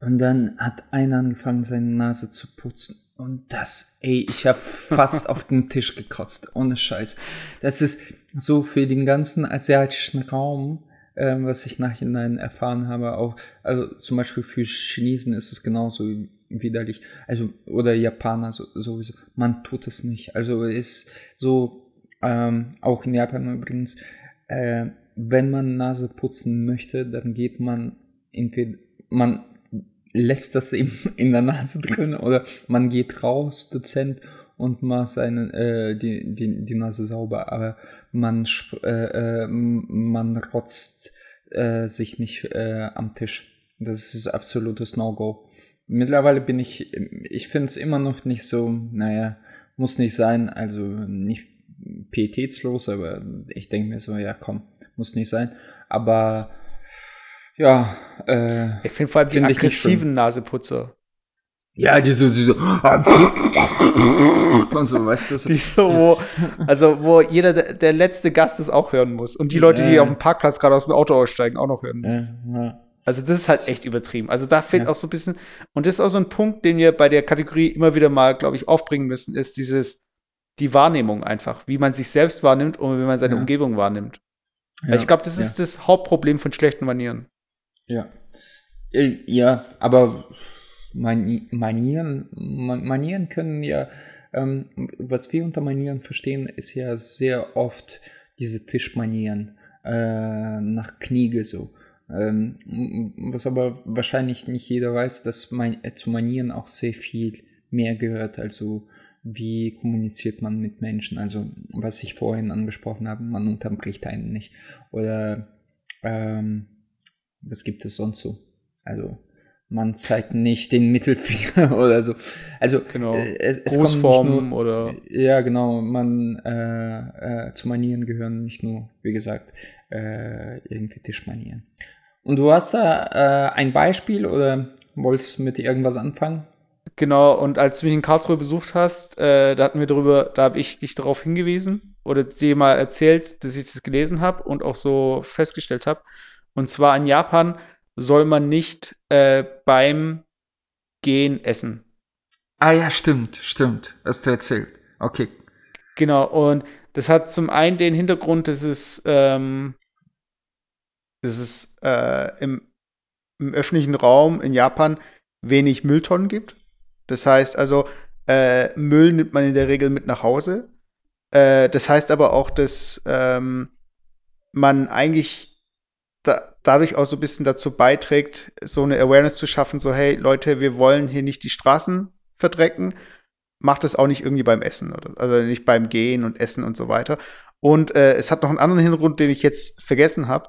und dann hat einer angefangen, seine Nase zu putzen. Und das, ey, ich habe fast auf den Tisch gekotzt, ohne Scheiß. Das ist so für den ganzen asiatischen Raum, äh, was ich nachhinein erfahren habe, auch, also zum Beispiel für Chinesen ist es genauso widerlich. Also, oder Japaner so, sowieso. Man tut es nicht. Also ist so, ähm, auch in Japan übrigens, äh, wenn man Nase putzen möchte, dann geht man entweder, man lässt das eben in der Nase drin oder man geht raus, dezent, und macht seine, äh, die, die, die Nase sauber, aber man, äh, äh, man rotzt äh, sich nicht äh, am Tisch. Das ist absolutes No-Go. Mittlerweile bin ich, ich finde es immer noch nicht so, naja, muss nicht sein, also nicht pietätslos, aber ich denke mir so, ja komm, muss nicht sein. Aber ja, äh, ich finde vor allem find die aggressiven Naseputzer. Ja, diese, diese und so, weißt du? So. So, wo, also wo jeder, der letzte Gast es auch hören muss. Und die Leute, die auf dem Parkplatz gerade aus dem Auto aussteigen, auch noch hören müssen. Ja, Also das ist halt echt übertrieben. Also da fehlt ja. auch so ein bisschen, und das ist auch so ein Punkt, den wir bei der Kategorie immer wieder mal, glaube ich, aufbringen müssen, ist dieses, die Wahrnehmung einfach, wie man sich selbst wahrnimmt und wie man seine ja. Umgebung wahrnimmt. Ja, ich glaube, das ist das Hauptproblem von schlechten Manieren. Ja. Äh, ja, aber Manieren, Manieren können ja, was wir unter Manieren verstehen, ist ja sehr oft diese Tischmanieren äh, nach Kniege so. Ähm, was aber wahrscheinlich nicht jeder weiß, dass man, äh, zu Manieren auch sehr viel mehr gehört. Also wie kommuniziert man mit Menschen? Also was ich vorhin angesprochen habe, man unterbricht einen nicht. Oder ähm, was gibt es sonst so? Also man zeigt nicht den Mittelfinger oder so. Also genau. äh, es, es Grußformen nur, oder ja genau. Man äh, äh, zu Manieren gehören nicht nur, wie gesagt, äh, irgendwie Tischmanieren. Und du hast da äh, ein Beispiel oder wolltest du mit irgendwas anfangen? Genau, und als du mich in Karlsruhe besucht hast, äh, da hatten wir darüber, da habe ich dich darauf hingewiesen oder dir mal erzählt, dass ich das gelesen habe und auch so festgestellt habe. Und zwar in Japan soll man nicht äh, beim Gehen essen. Ah ja, stimmt, stimmt. Hast du erzählt. Okay. Genau, und das hat zum einen den Hintergrund, dass es, ähm, dass es äh, im, im öffentlichen Raum in Japan wenig Mülltonnen gibt. Das heißt also, äh, Müll nimmt man in der Regel mit nach Hause. Äh, das heißt aber auch, dass ähm, man eigentlich da, dadurch auch so ein bisschen dazu beiträgt, so eine Awareness zu schaffen, so hey Leute, wir wollen hier nicht die Straßen verdrecken, macht das auch nicht irgendwie beim Essen oder also nicht beim Gehen und Essen und so weiter. Und äh, es hat noch einen anderen Hintergrund, den ich jetzt vergessen habe.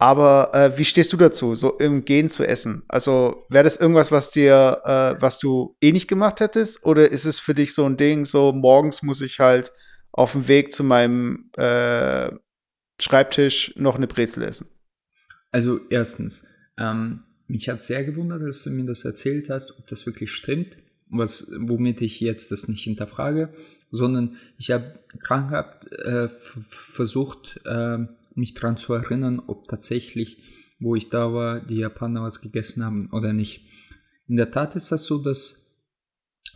Aber äh, wie stehst du dazu, so im Gehen zu essen? Also wäre das irgendwas, was dir, äh, was du eh nicht gemacht hättest? Oder ist es für dich so ein Ding, so morgens muss ich halt auf dem Weg zu meinem äh, Schreibtisch noch eine Brezel essen? Also erstens, ähm, mich hat sehr gewundert, als du mir das erzählt hast, ob das wirklich stimmt, was, womit ich jetzt das nicht hinterfrage, sondern ich habe krankhaft äh, versucht, äh, mich daran zu erinnern, ob tatsächlich, wo ich da war, die Japaner was gegessen haben oder nicht. In der Tat ist das so, dass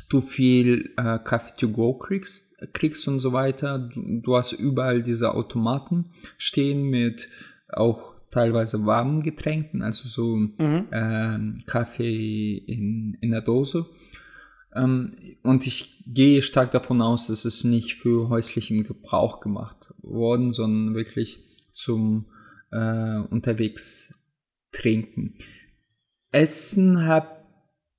du viel äh, Kaffee to go kriegst, kriegst und so weiter. Du, du, hast überall diese Automaten stehen mit auch teilweise warmen Getränken, also so mhm. äh, Kaffee in, in der Dose. Ähm, und ich gehe stark davon aus, dass es nicht für häuslichen Gebrauch gemacht worden, sondern wirklich zum äh, unterwegs trinken. Essen habe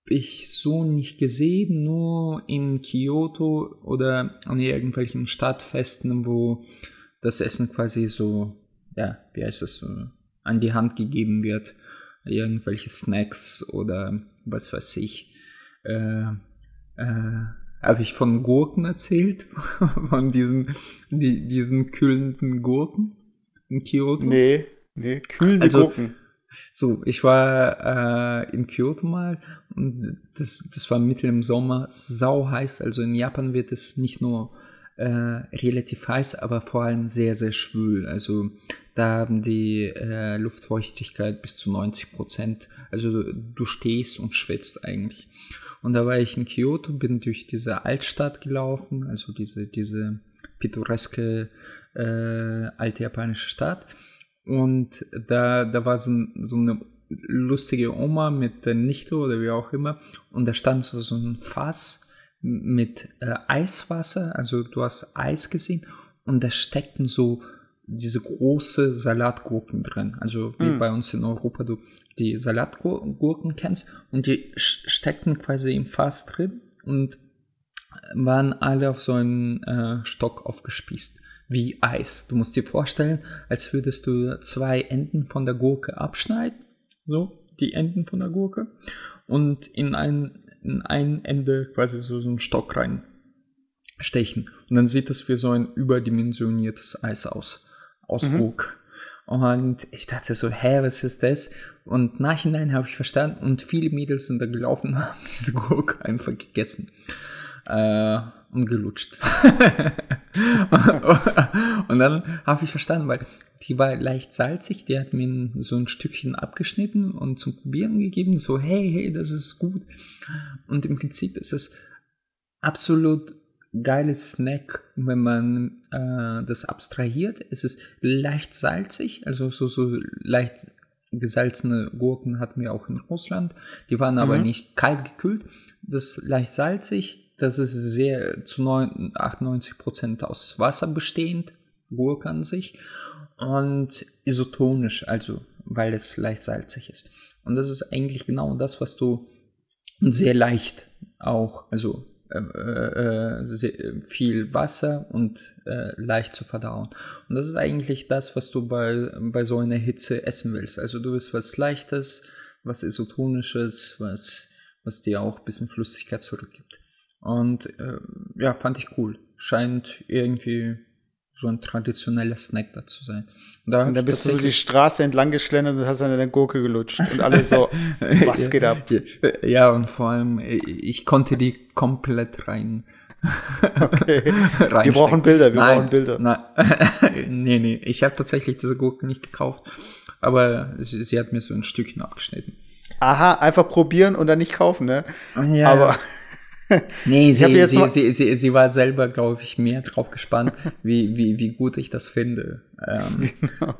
ich so nicht gesehen, nur in Kyoto oder an irgendwelchen Stadtfesten, wo das Essen quasi so, ja, wie heißt das, so, an die Hand gegeben wird. Irgendwelche Snacks oder was weiß ich. Äh, äh, habe ich von Gurken erzählt? von diesen, die, diesen kühlenden Gurken? in Kyoto? Nee, nee, kühlende also, Gurken. So, ich war äh, in Kyoto mal und das, das war mitten im Sommer, sau heiß. Also in Japan wird es nicht nur äh, relativ heiß, aber vor allem sehr, sehr schwül. Also da haben die äh, Luftfeuchtigkeit bis zu 90 Prozent. Also du stehst und schwitzt eigentlich. Und da war ich in Kyoto, bin durch diese Altstadt gelaufen, also diese, diese pittoreske äh, alte japanische Stadt. Und da, da war so, so eine lustige Oma mit der Nichte oder wie auch immer. Und da stand so, so ein Fass mit äh, Eiswasser. Also du hast Eis gesehen. Und da steckten so diese große Salatgurken drin. Also wie mm. bei uns in Europa du die Salatgurken kennst. Und die steckten quasi im Fass drin und waren alle auf so einen äh, Stock aufgespießt wie Eis. Du musst dir vorstellen, als würdest du zwei Enden von der Gurke abschneiden, so die Enden von der Gurke, und in ein, in ein Ende quasi so, so einen Stock reinstechen. Und dann sieht das wie so ein überdimensioniertes Eis aus, aus mhm. Gurke. Und ich dachte so, hä, was ist das? Und nachhinein habe ich verstanden und viele Mädels sind da gelaufen und haben diese Gurke einfach gegessen. äh, und gelutscht. und dann habe ich verstanden, weil die war leicht salzig, die hat mir so ein Stückchen abgeschnitten und zum Probieren gegeben, so hey, hey, das ist gut. Und im Prinzip ist es absolut geiles Snack, wenn man äh, das abstrahiert. Es ist leicht salzig, also so, so leicht gesalzene Gurken hatten wir auch in Russland. Die waren aber mhm. nicht kalt gekühlt. Das ist leicht salzig, das ist sehr zu 98 Prozent aus Wasser bestehend, Gurke an sich. Und isotonisch, also weil es leicht salzig ist. Und das ist eigentlich genau das, was du sehr leicht auch, also äh, äh, äh, viel Wasser und äh, leicht zu verdauen. Und das ist eigentlich das, was du bei, bei so einer Hitze essen willst. Also du willst was Leichtes, was Isotonisches, was, was dir auch ein bisschen Flüssigkeit zurückgibt. Und äh, ja, fand ich cool. Scheint irgendwie so ein traditioneller Snack da zu sein. Und, da und dann bist du so die Straße entlang geschlendert und hast an deine Gurke gelutscht und alle so, was geht ab? Ja, und vor allem, ich konnte die komplett rein. Okay. wir brauchen Bilder, wir nein, brauchen Bilder. Nein. nee, nee, ich habe tatsächlich diese Gurke nicht gekauft, aber sie, sie, hat mir so ein Stückchen abgeschnitten. Aha, einfach probieren und dann nicht kaufen, ne? Ja, aber nee, sie, sie, sie, sie, sie war selber, glaube ich, mehr drauf gespannt, wie, wie, wie gut ich das finde. Ähm, genau.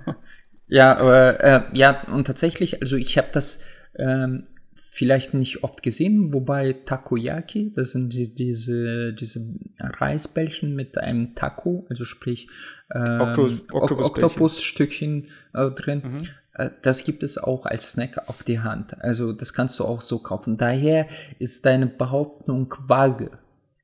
Ja, aber äh, ja, und tatsächlich, also ich habe das ähm, vielleicht nicht oft gesehen, wobei Takoyaki, das sind die, diese, diese Reisbällchen mit einem Taco, also sprich ähm, Oktopusstückchen Oktopus äh, drin. Mhm. Äh, das gibt es auch als Snack auf die Hand. Also das kannst du auch so kaufen. Daher ist deine Behauptung vage.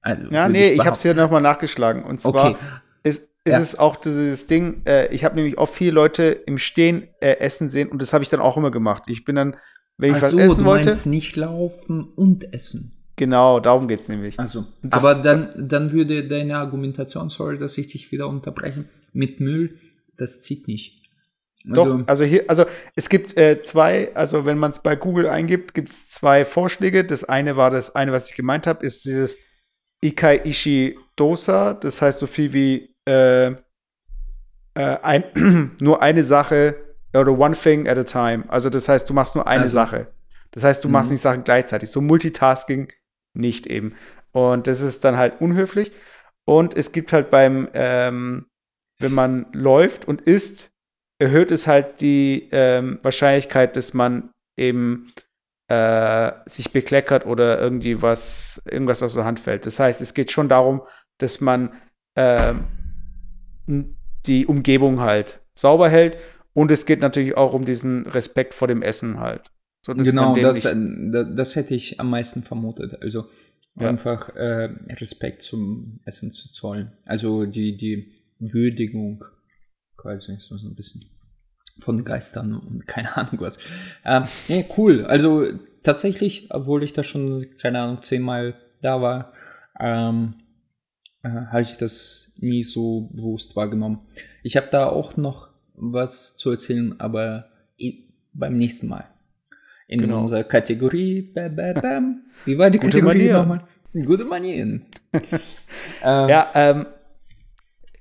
Also, ja, nee, ich, ich habe es ja nochmal nachgeschlagen. Und zwar okay. ist, ist ja. es auch dieses Ding, äh, ich habe nämlich auch viele Leute im Stehen äh, essen sehen und das habe ich dann auch immer gemacht. Ich bin dann, wenn ich Ach was so, essen du wollte. Meinst nicht laufen und essen. Genau, darum geht es nämlich. Also, aber dann, dann würde deine Argumentation, sorry, dass ich dich wieder unterbreche, mit Müll, das zieht nicht. Doch, also, also hier, also es gibt äh, zwei, also wenn man es bei Google eingibt, gibt es zwei Vorschläge. Das eine war das eine, was ich gemeint habe, ist dieses Ikai Ishi Dosa. Das heißt so viel wie äh, äh, ein, nur eine Sache oder one thing at a time. Also das heißt, du machst nur eine also. Sache. Das heißt, du mhm. machst nicht Sachen gleichzeitig. So Multitasking nicht eben. Und das ist dann halt unhöflich. Und es gibt halt beim, ähm, wenn man läuft und isst, erhöht es halt die ähm, Wahrscheinlichkeit, dass man eben äh, sich bekleckert oder irgendwie was, irgendwas aus der Hand fällt. Das heißt, es geht schon darum, dass man äh, die Umgebung halt sauber hält und es geht natürlich auch um diesen Respekt vor dem Essen halt. So, genau, das, äh, das hätte ich am meisten vermutet. Also ja. einfach äh, Respekt zum Essen zu zollen. Also die, die Würdigung quasi so, so ein bisschen von Geistern und keine Ahnung was. Ähm, nee, cool. Also tatsächlich, obwohl ich da schon, keine Ahnung, zehnmal da war, ähm, äh, habe ich das nie so bewusst wahrgenommen. Ich habe da auch noch was zu erzählen, aber beim nächsten Mal. In genau. unserer Kategorie. Bam, bam, bam. Wie war die Kategorie nochmal? Gute Manieren. ähm, ja, ähm,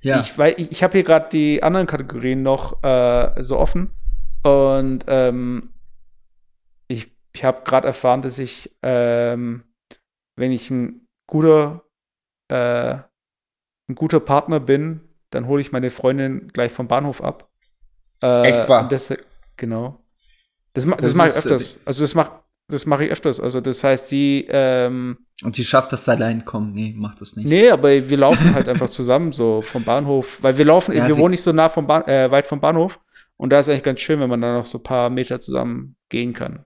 ja. Ich, weil ich, ich habe hier gerade die anderen Kategorien noch äh, so offen und ähm, ich, ich habe gerade erfahren, dass ich, ähm, wenn ich ein guter, äh, ein guter Partner bin, dann hole ich meine Freundin gleich vom Bahnhof ab. Äh, Echt wahr? Das, genau. Das, das, das mache ich öfters. Also das mache das mache ich öfters. Also das heißt, sie ähm, und die schafft das allein, komm, nee, macht das nicht. Nee, aber wir laufen halt einfach zusammen so vom Bahnhof, weil wir laufen, ja, wir wohnen nicht so nah vom Bahn, äh, weit vom Bahnhof und da ist eigentlich ganz schön, wenn man da noch so ein paar Meter zusammen gehen kann.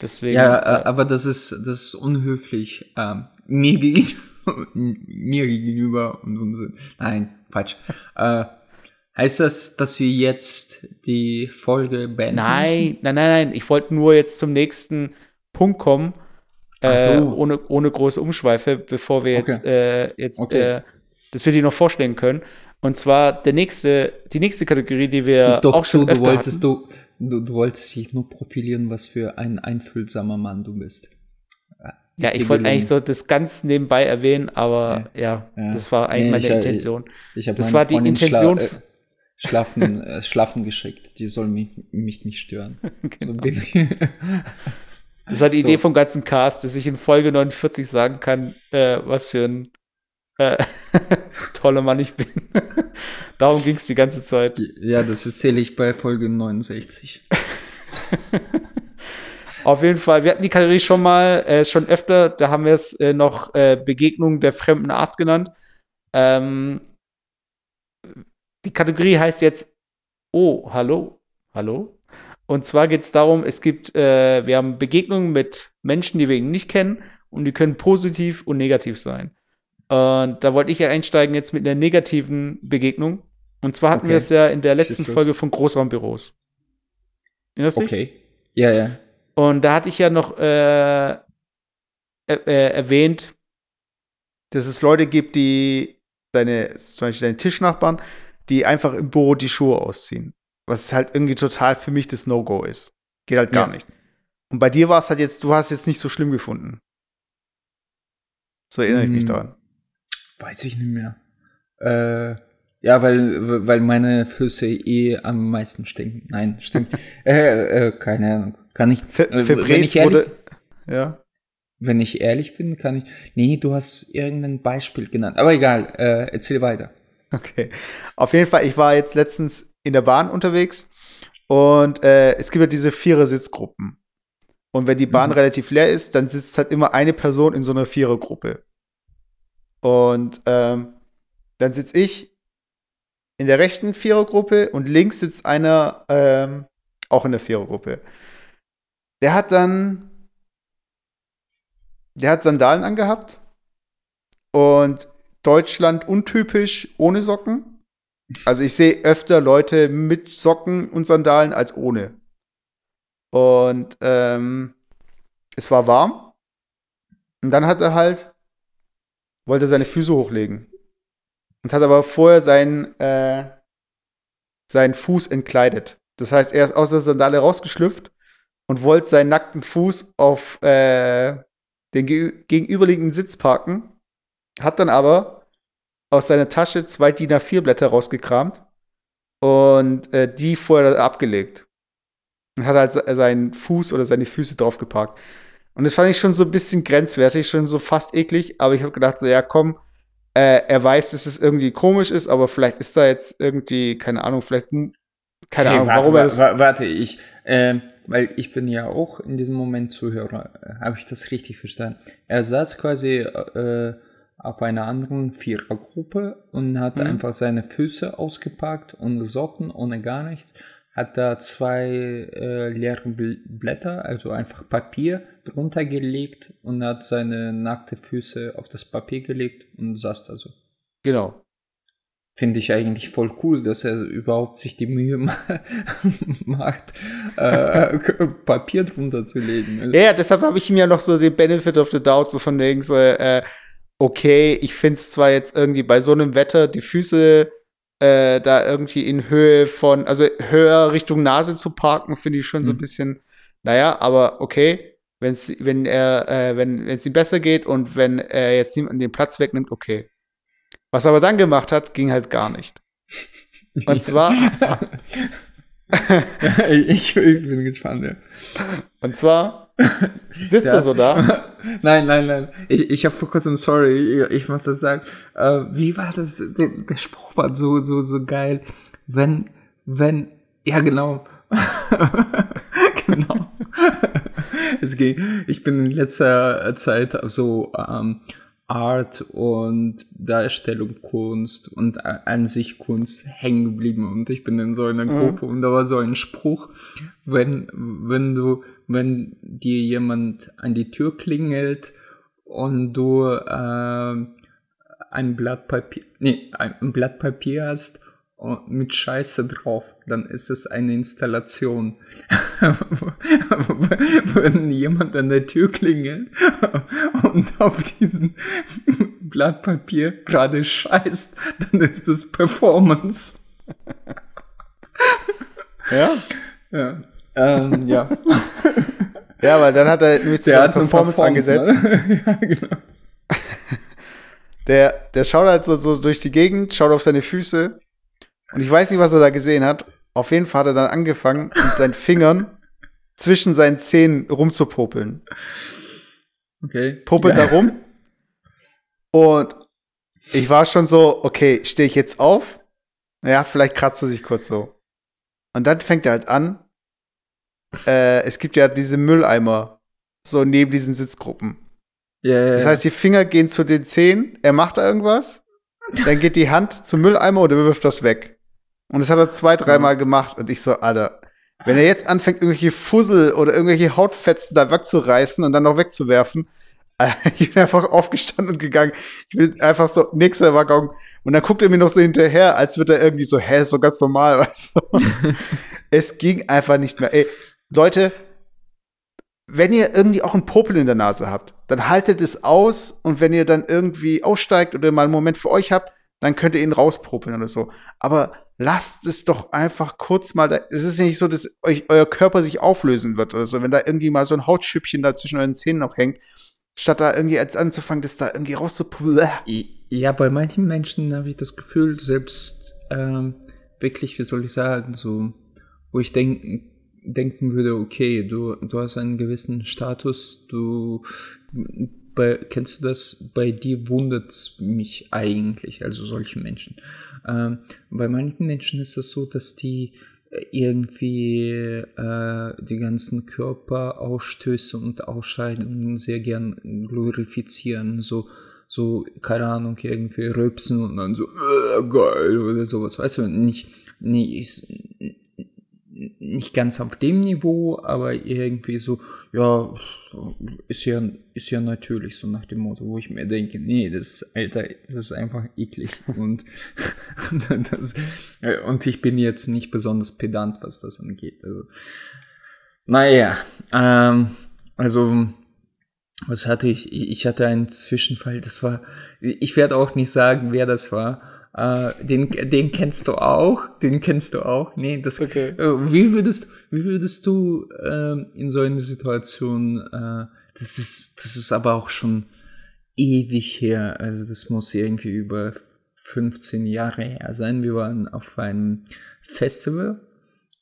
Deswegen. Ja, äh, aber das ist, das ist unhöflich ähm, mir, gegenüber, mir gegenüber und Unsinn. Nein, Quatsch. äh, heißt das, dass wir jetzt die Folge beenden? Nein, müssen? nein, nein, nein. Ich wollte nur jetzt zum nächsten Punkt kommen äh, so. ohne, ohne große Umschweife, bevor wir jetzt, okay. äh, jetzt okay. äh, dass wir die noch vorstellen können. Und zwar der nächste, die nächste Kategorie, die wir Doch auch zu, du wolltest du, du, du wolltest dich nur profilieren, was für ein einfühlsamer Mann du bist. Ja, ich wollte eigentlich so das ganz nebenbei erwähnen, aber ja, ja, ja. das war eigentlich nee, meine ich, Intention. Ich, ich das war die Intention. Schla äh, schlafen, äh, schlafen geschickt. Die soll mich, mich nicht stören. genau. so bin ich. das war die so. Idee vom ganzen Cast, dass ich in Folge 49 sagen kann, äh, was für ein äh, toller Mann ich bin. Darum ging es die ganze Zeit. Ja, das erzähle ich bei Folge 69. Auf jeden Fall, wir hatten die Kategorie schon mal, äh, schon öfter, da haben wir es äh, noch äh, Begegnung der fremden Art genannt. Ähm, die Kategorie heißt jetzt Oh, hallo, hallo. Und zwar geht es darum, es gibt, äh, wir haben Begegnungen mit Menschen, die wir eben nicht kennen und die können positiv und negativ sein. Und da wollte ich ja einsteigen jetzt mit einer negativen Begegnung. Und zwar hatten okay. wir es ja in der letzten Folge von Großraumbüros. Erinnerst Okay. Ja, ja. Und da hatte ich ja noch äh, äh, erwähnt, dass es Leute gibt, die deine, zum Beispiel deine Tischnachbarn, die einfach im Büro die Schuhe ausziehen. Was halt irgendwie total für mich das No-Go ist. Geht halt gar ja. nicht. Und bei dir war es halt jetzt, du hast es jetzt nicht so schlimm gefunden. So erinnere hm, ich mich hm. daran. Weiß ich nicht mehr. Äh, ja, weil, weil meine Füße eh am meisten stinken. Nein, stinken. äh, äh, keine Ahnung. Kann ich. Für, äh, für wenn ich ehrlich, wurde, ja. Wenn ich ehrlich bin, kann ich. Nee, du hast irgendein Beispiel genannt. Aber egal, äh, erzähl weiter. Okay. Auf jeden Fall, ich war jetzt letztens in der Bahn unterwegs und äh, es gibt ja diese Vierer-Sitzgruppen. Und wenn die Bahn mhm. relativ leer ist, dann sitzt halt immer eine Person in so einer Vierergruppe. Und ähm, dann sitze ich in der rechten Vierergruppe und links sitzt einer ähm, auch in der Vierergruppe. Der hat dann, der hat Sandalen angehabt und Deutschland untypisch ohne Socken. Also ich sehe öfter Leute mit Socken und Sandalen als ohne. Und ähm, es war warm. Und dann hat er halt, wollte seine Füße hochlegen. Und hat aber vorher seinen, äh, seinen Fuß entkleidet. Das heißt, er ist aus der Sandale rausgeschlüpft und wollte seinen nackten Fuß auf äh, den ge gegenüberliegenden Sitz parken, hat dann aber aus seiner Tasche zwei DIN A4-Blätter rausgekramt und äh, die vorher abgelegt. Und hat halt seinen Fuß oder seine Füße drauf geparkt. Und das fand ich schon so ein bisschen grenzwertig, schon so fast eklig, aber ich habe gedacht, so, ja, komm, äh, er weiß, dass es irgendwie komisch ist, aber vielleicht ist da jetzt irgendwie, keine Ahnung, vielleicht keine hey, Ahnung, warte, warum er das. Warte, ich, äh, weil ich bin ja auch in diesem Moment Zuhörer. Habe ich das richtig verstanden? Er saß quasi äh, auf einer anderen Vierergruppe und hat mhm. einfach seine Füße ausgepackt und Socken ohne gar nichts. Hat da zwei äh, leere Blätter, also einfach Papier, drunter gelegt und hat seine nackte Füße auf das Papier gelegt und saß da so. Genau finde ich eigentlich voll cool, dass er überhaupt sich die Mühe macht, äh, Papier drunter zu legen. Ja, deshalb habe ich ihm ja noch so den Benefit of the Doubt, so von wegen so, äh, okay, ich finde es zwar jetzt irgendwie bei so einem Wetter die Füße äh, da irgendwie in Höhe von, also höher Richtung Nase zu parken, finde ich schon mhm. so ein bisschen, naja, aber okay, wenn's, wenn er, äh, wenn es ihm besser geht und wenn er jetzt niemanden den Platz wegnimmt, okay. Was er aber dann gemacht hat, ging halt gar nicht. Und zwar. ich, ich, bin gespannt, ja. Und zwar sitzt ja. er so da. Nein, nein, nein. Ich, ich habe vor kurzem, sorry, ich, ich muss das sagen. Äh, wie war das? Der, der, Spruch war so, so, so geil. Wenn, wenn, ja, genau. genau. es ging, ich bin in letzter Zeit so, ähm, Art und Darstellung Kunst und an sich Kunst hängen geblieben und ich bin in so einer mhm. Gruppe mhm. und da war so ein Spruch, wenn, wenn du, wenn dir jemand an die Tür klingelt und du äh, ein Blatt Papier, nee, ein Blatt Papier hast mit Scheiße drauf, dann ist es eine Installation. Wenn jemand an der Tür klingelt und auf diesen Blatt Papier gerade scheißt, dann ist es Performance. Ja? Ja. Ähm, ja. Ja, weil dann hat er nämlich Der hat Performance angesetzt. Ne? ja, genau. Der, der schaut halt so, so durch die Gegend, schaut auf seine Füße. Und ich weiß nicht, was er da gesehen hat. Auf jeden Fall hat er dann angefangen, mit seinen Fingern zwischen seinen Zähnen rumzupopeln. Okay. Popelt ja. da rum. Und ich war schon so, okay, stehe ich jetzt auf? Ja, vielleicht kratzt er sich kurz so. Und dann fängt er halt an. Äh, es gibt ja diese Mülleimer so neben diesen Sitzgruppen. Ja, Das heißt, die Finger gehen zu den Zehen, er macht da irgendwas, dann geht die Hand zum Mülleimer und er wirft das weg. Und das hat er zwei, dreimal gemacht. Und ich so, Alter, wenn er jetzt anfängt, irgendwelche Fussel oder irgendwelche Hautfetzen da wegzureißen und dann noch wegzuwerfen, ich bin einfach aufgestanden und gegangen. Ich bin einfach so, nächster Waggon. Und dann guckt er mir noch so hinterher, als wird er irgendwie so, hä, ist doch ganz normal, weißt du? es ging einfach nicht mehr. Ey, Leute, wenn ihr irgendwie auch einen Popel in der Nase habt, dann haltet es aus und wenn ihr dann irgendwie aussteigt oder mal einen Moment für euch habt, dann könnt ihr ihn rauspopeln oder so. Aber lasst es doch einfach kurz mal. Da. Es ist ja nicht so, dass euch, euer Körper sich auflösen wird oder so. Wenn da irgendwie mal so ein Hautschüppchen da zwischen euren Zähnen noch hängt, statt da irgendwie als anzufangen, das da irgendwie rauszupopeln. Ja, bei manchen Menschen habe ich das Gefühl, selbst ähm, wirklich, wie soll ich sagen, so, wo ich denken, denken würde, okay, du, du hast einen gewissen Status, du bei, kennst du das? Bei dir wundert's mich eigentlich, also solche Menschen. Ähm, bei manchen Menschen ist es so, dass die irgendwie äh, die ganzen Körperausstöße und Ausscheidungen sehr gern glorifizieren, so so, keine Ahnung, irgendwie rülpsen und dann so, äh, geil oder sowas, weißt du, nicht, nicht, nicht ganz auf dem Niveau, aber irgendwie so, ja, ist ja, ist ja natürlich so nach dem Motto, wo ich mir denke, nee, das, Alter, das ist einfach eklig und, das, und ich bin jetzt nicht besonders pedant, was das angeht, also, naja, ähm, also, was hatte ich? Ich hatte einen Zwischenfall, das war, ich werde auch nicht sagen, wer das war. Uh, den, den kennst du auch, den kennst du auch. Nee, das Okay. Uh, wie würdest, wie würdest du uh, in so einer Situation, äh, das ist, das ist aber auch schon ewig her, also das muss irgendwie über 15 Jahre her sein. Wir waren auf einem Festival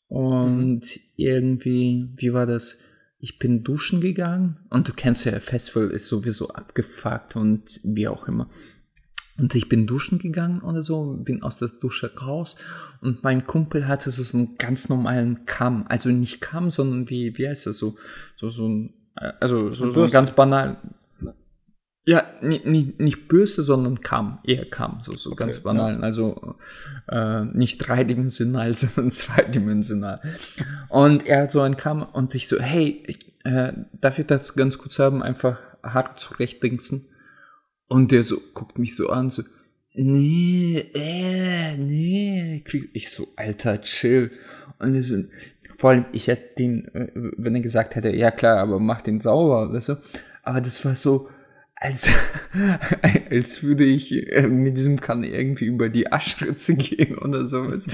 und mhm. irgendwie, wie war das? ich bin duschen gegangen und du kennst ja, Festival ist sowieso abgefuckt und wie auch immer. Und ich bin duschen gegangen oder so, bin aus der Dusche raus und mein Kumpel hatte so, so einen ganz normalen Kamm. Also nicht Kamm, sondern wie, wie heißt das so? So, so ein, also so, so ein ganz banal. Ja, nicht, nicht, nicht Bürste, sondern Kamm, eher Kamm, so, so okay, ganz banal. Ja. Also äh, nicht dreidimensional, sondern zweidimensional. Und er hat so einen Kamm und ich so, hey, ich, äh, darf ich das ganz kurz haben, einfach hart zurechtdingsen? Und der so guckt mich so an, so, nee, äh, nee. Ich so, Alter, chill. Und so, vor allem, ich hätte den, wenn er gesagt hätte, ja klar, aber mach den sauber, weißt du? Aber das war so, als, als würde ich mit diesem Kann irgendwie über die Aschritze gehen oder sowas.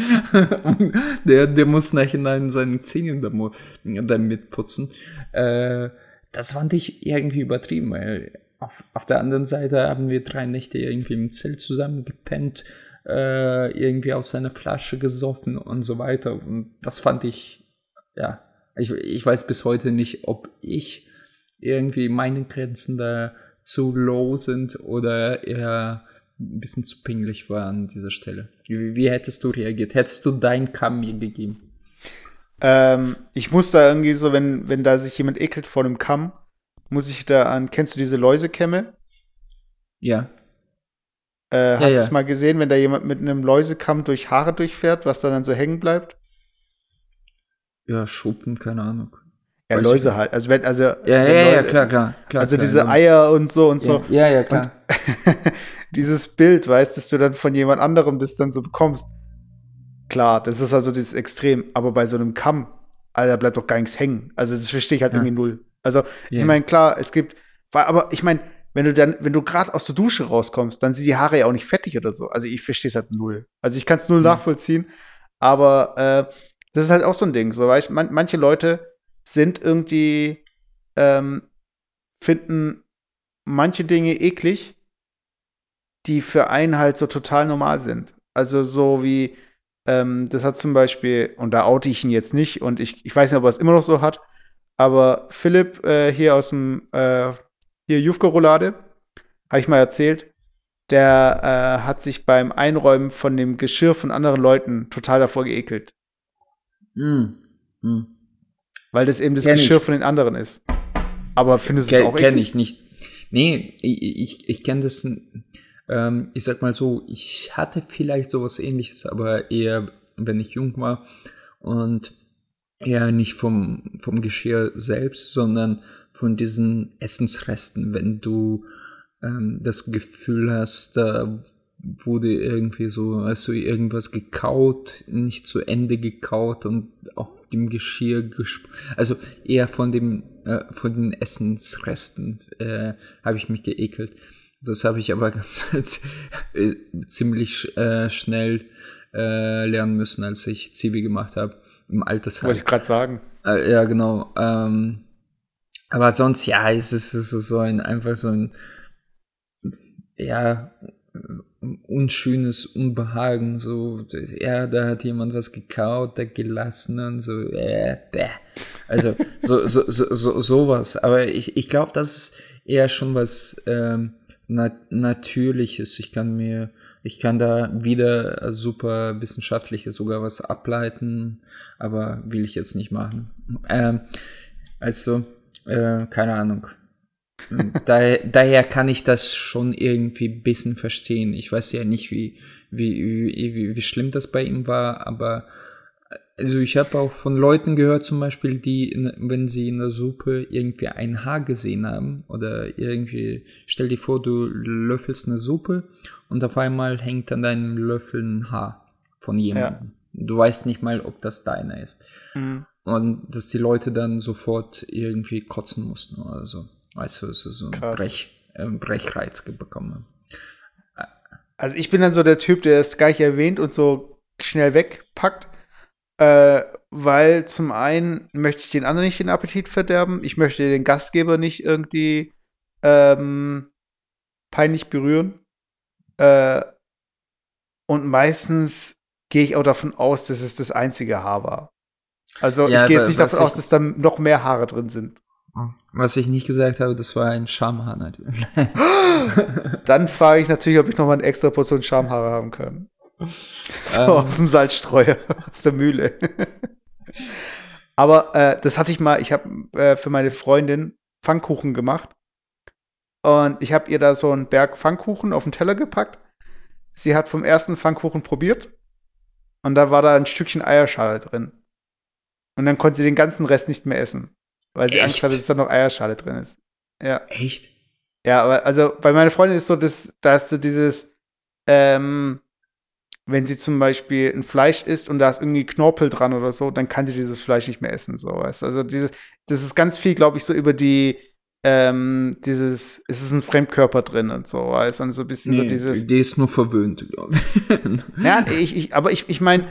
Und der, der muss nachhinein seine Zähne damit putzen. Äh, das fand ich irgendwie übertrieben, weil auf, auf der anderen Seite haben wir drei Nächte irgendwie im Zelt zusammen gepennt, äh, irgendwie aus seiner Flasche gesoffen und so weiter. Und das fand ich, ja, ich, ich weiß bis heute nicht, ob ich irgendwie meine Grenzen da zu low sind oder eher ein bisschen zu pingelig war an dieser Stelle. Wie, wie hättest du reagiert? Hättest du dein Kamm mir gegeben? Ähm, ich muss da irgendwie so, wenn, wenn da sich jemand ekelt vor einem Kamm, muss ich da an, kennst du diese Läusekämme? Ja. Äh, hast Ja, du ja. es mal gesehen, wenn da jemand mit einem Läusekamm durch Haare durchfährt, was da dann so hängen bleibt? Ja, Schuppen, keine Ahnung. Ja, Weiß Läuse halt. Also wenn, also Ja, wenn ja, ja, Läuse- klar, klar, klar. Also klar, diese ja. Eier und so und so. Ja, ja, klar. dieses Bild, weißt, dass du dann von jemand anderem das dann so bekommst. Klar, das ist also dieses Extrem. Aber bei so einem Kamm, Alter, bleibt doch gar nichts hängen. Also das verstehe ich halt Ja. irgendwie null. Also Ja. ich meine, klar, es gibt, aber ich meine, wenn du dann, wenn du gerade aus der Dusche rauskommst, dann sind die Haare ja auch nicht fettig oder so. Also ich verstehe es halt null. Also ich kann es null Ja. nachvollziehen. Aber äh, das ist halt auch so ein Ding. So, weißt, man, manche Leute sind irgendwie ähm, finden manche Dinge eklig, die für einen halt so total normal sind. Also so wie, ähm, das hat zum Beispiel, und da oute ich ihn jetzt nicht, und ich, ich weiß nicht, ob er es immer noch so hat, aber Philipp äh, hier aus dem, äh, hier Jufka-Roulade, habe ich mal erzählt, der äh, hat sich beim Einräumen von dem Geschirr von anderen Leuten total davor geekelt. Mm. Mm. Weil das eben das Kenn Geschirr ich. von den anderen ist. Aber findest du es auch Kenne eklig? ich nicht. Nee, ich, ich, ich kenne das, ähm, ich sag mal so, ich hatte vielleicht sowas ähnliches, aber eher, wenn ich jung war und eher nicht vom, vom Geschirr selbst, sondern von diesen Essensresten, wenn du ähm, das Gefühl hast, da wurde irgendwie so, hast du irgendwas gekaut, nicht zu Ende gekaut und auf dem Geschirr gesp also eher von dem äh, von den Essensresten äh, habe ich mich geekelt. Das habe ich aber ganz äh, ziemlich äh, schnell äh, lernen müssen, als ich Zivi gemacht habe im Altersheim. Wollte ich gerade sagen. Äh, ja, genau. Ähm, aber sonst, ja, es ist so, so ein, einfach so ein, ja, unschönes Unbehagen, so, ja, da hat jemand was gekaut, da gelassen und so, äh, bäh. Also, so, so, so, so, sowas. Aber ich, ich glaube, das ist eher schon was ähm, nat Natürliches. Ich kann mir, ich kann da wieder super wissenschaftliches sogar was ableiten, aber will ich jetzt nicht machen. Ähm, also, äh, keine Ahnung. daher, daher kann ich das schon irgendwie ein bisschen verstehen. Ich weiß ja nicht, wie, wie, wie, wie schlimm das bei ihm war, aber also ich habe auch von Leuten gehört, zum Beispiel, die, in, wenn sie in der Suppe irgendwie ein Haar gesehen haben oder irgendwie, stell dir vor, du löffelst eine Suppe und auf einmal hängt an deinem Löffel ein Haar von jemandem. Ja. Du weißt nicht mal, ob das deiner ist. Mhm. Und dass die Leute dann sofort irgendwie kotzen mussten oder so. Weißt du, so ein Brech, äh, Brechreiz bekommen. Also ich bin dann so der Typ, der es gar nicht erwähnt und so schnell wegpackt. Äh, weil zum einen möchte ich den anderen nicht den Appetit verderben. Ich möchte den Gastgeber nicht irgendwie ähm, peinlich berühren. Äh, und meistens gehe ich auch davon aus, dass es das einzige Haar war. Also ja, ich gehe jetzt nicht davon aus, dass da noch mehr Haare drin sind. Was ich nicht gesagt habe, das war ein Schamhaar natürlich. Dann frage ich natürlich, ob ich noch mal eine extra Portion Schamhaare haben kann. So ähm. aus dem Salzstreuer, aus der Mühle. Aber äh, das hatte ich mal, ich habe äh, für meine Freundin Pfannkuchen gemacht. Und ich habe ihr da so einen Berg Pfannkuchen auf den Teller gepackt. Sie hat vom ersten Pfannkuchen probiert. Und da war da ein Stückchen Eierschale drin. Und dann konnte sie den ganzen Rest nicht mehr essen. Weil sie Echt? Angst hatte, dass da noch Eierschale drin ist. Ja. Echt? Ja, aber also bei meiner Freundin ist so, dass, da ist so dieses, ähm, wenn sie zum Beispiel ein Fleisch isst und da ist irgendwie Knorpel dran oder so, dann kann sie dieses Fleisch nicht mehr essen. So, weißt? Also dieses, das ist ganz viel, glaube ich, so über die, ähm, dieses, es ist ein Fremdkörper drin und so, weißt und so ein bisschen nee, so dieses. Die ist nur verwöhnt, glaube ich. ja, ich, ich, aber ich, ich meine,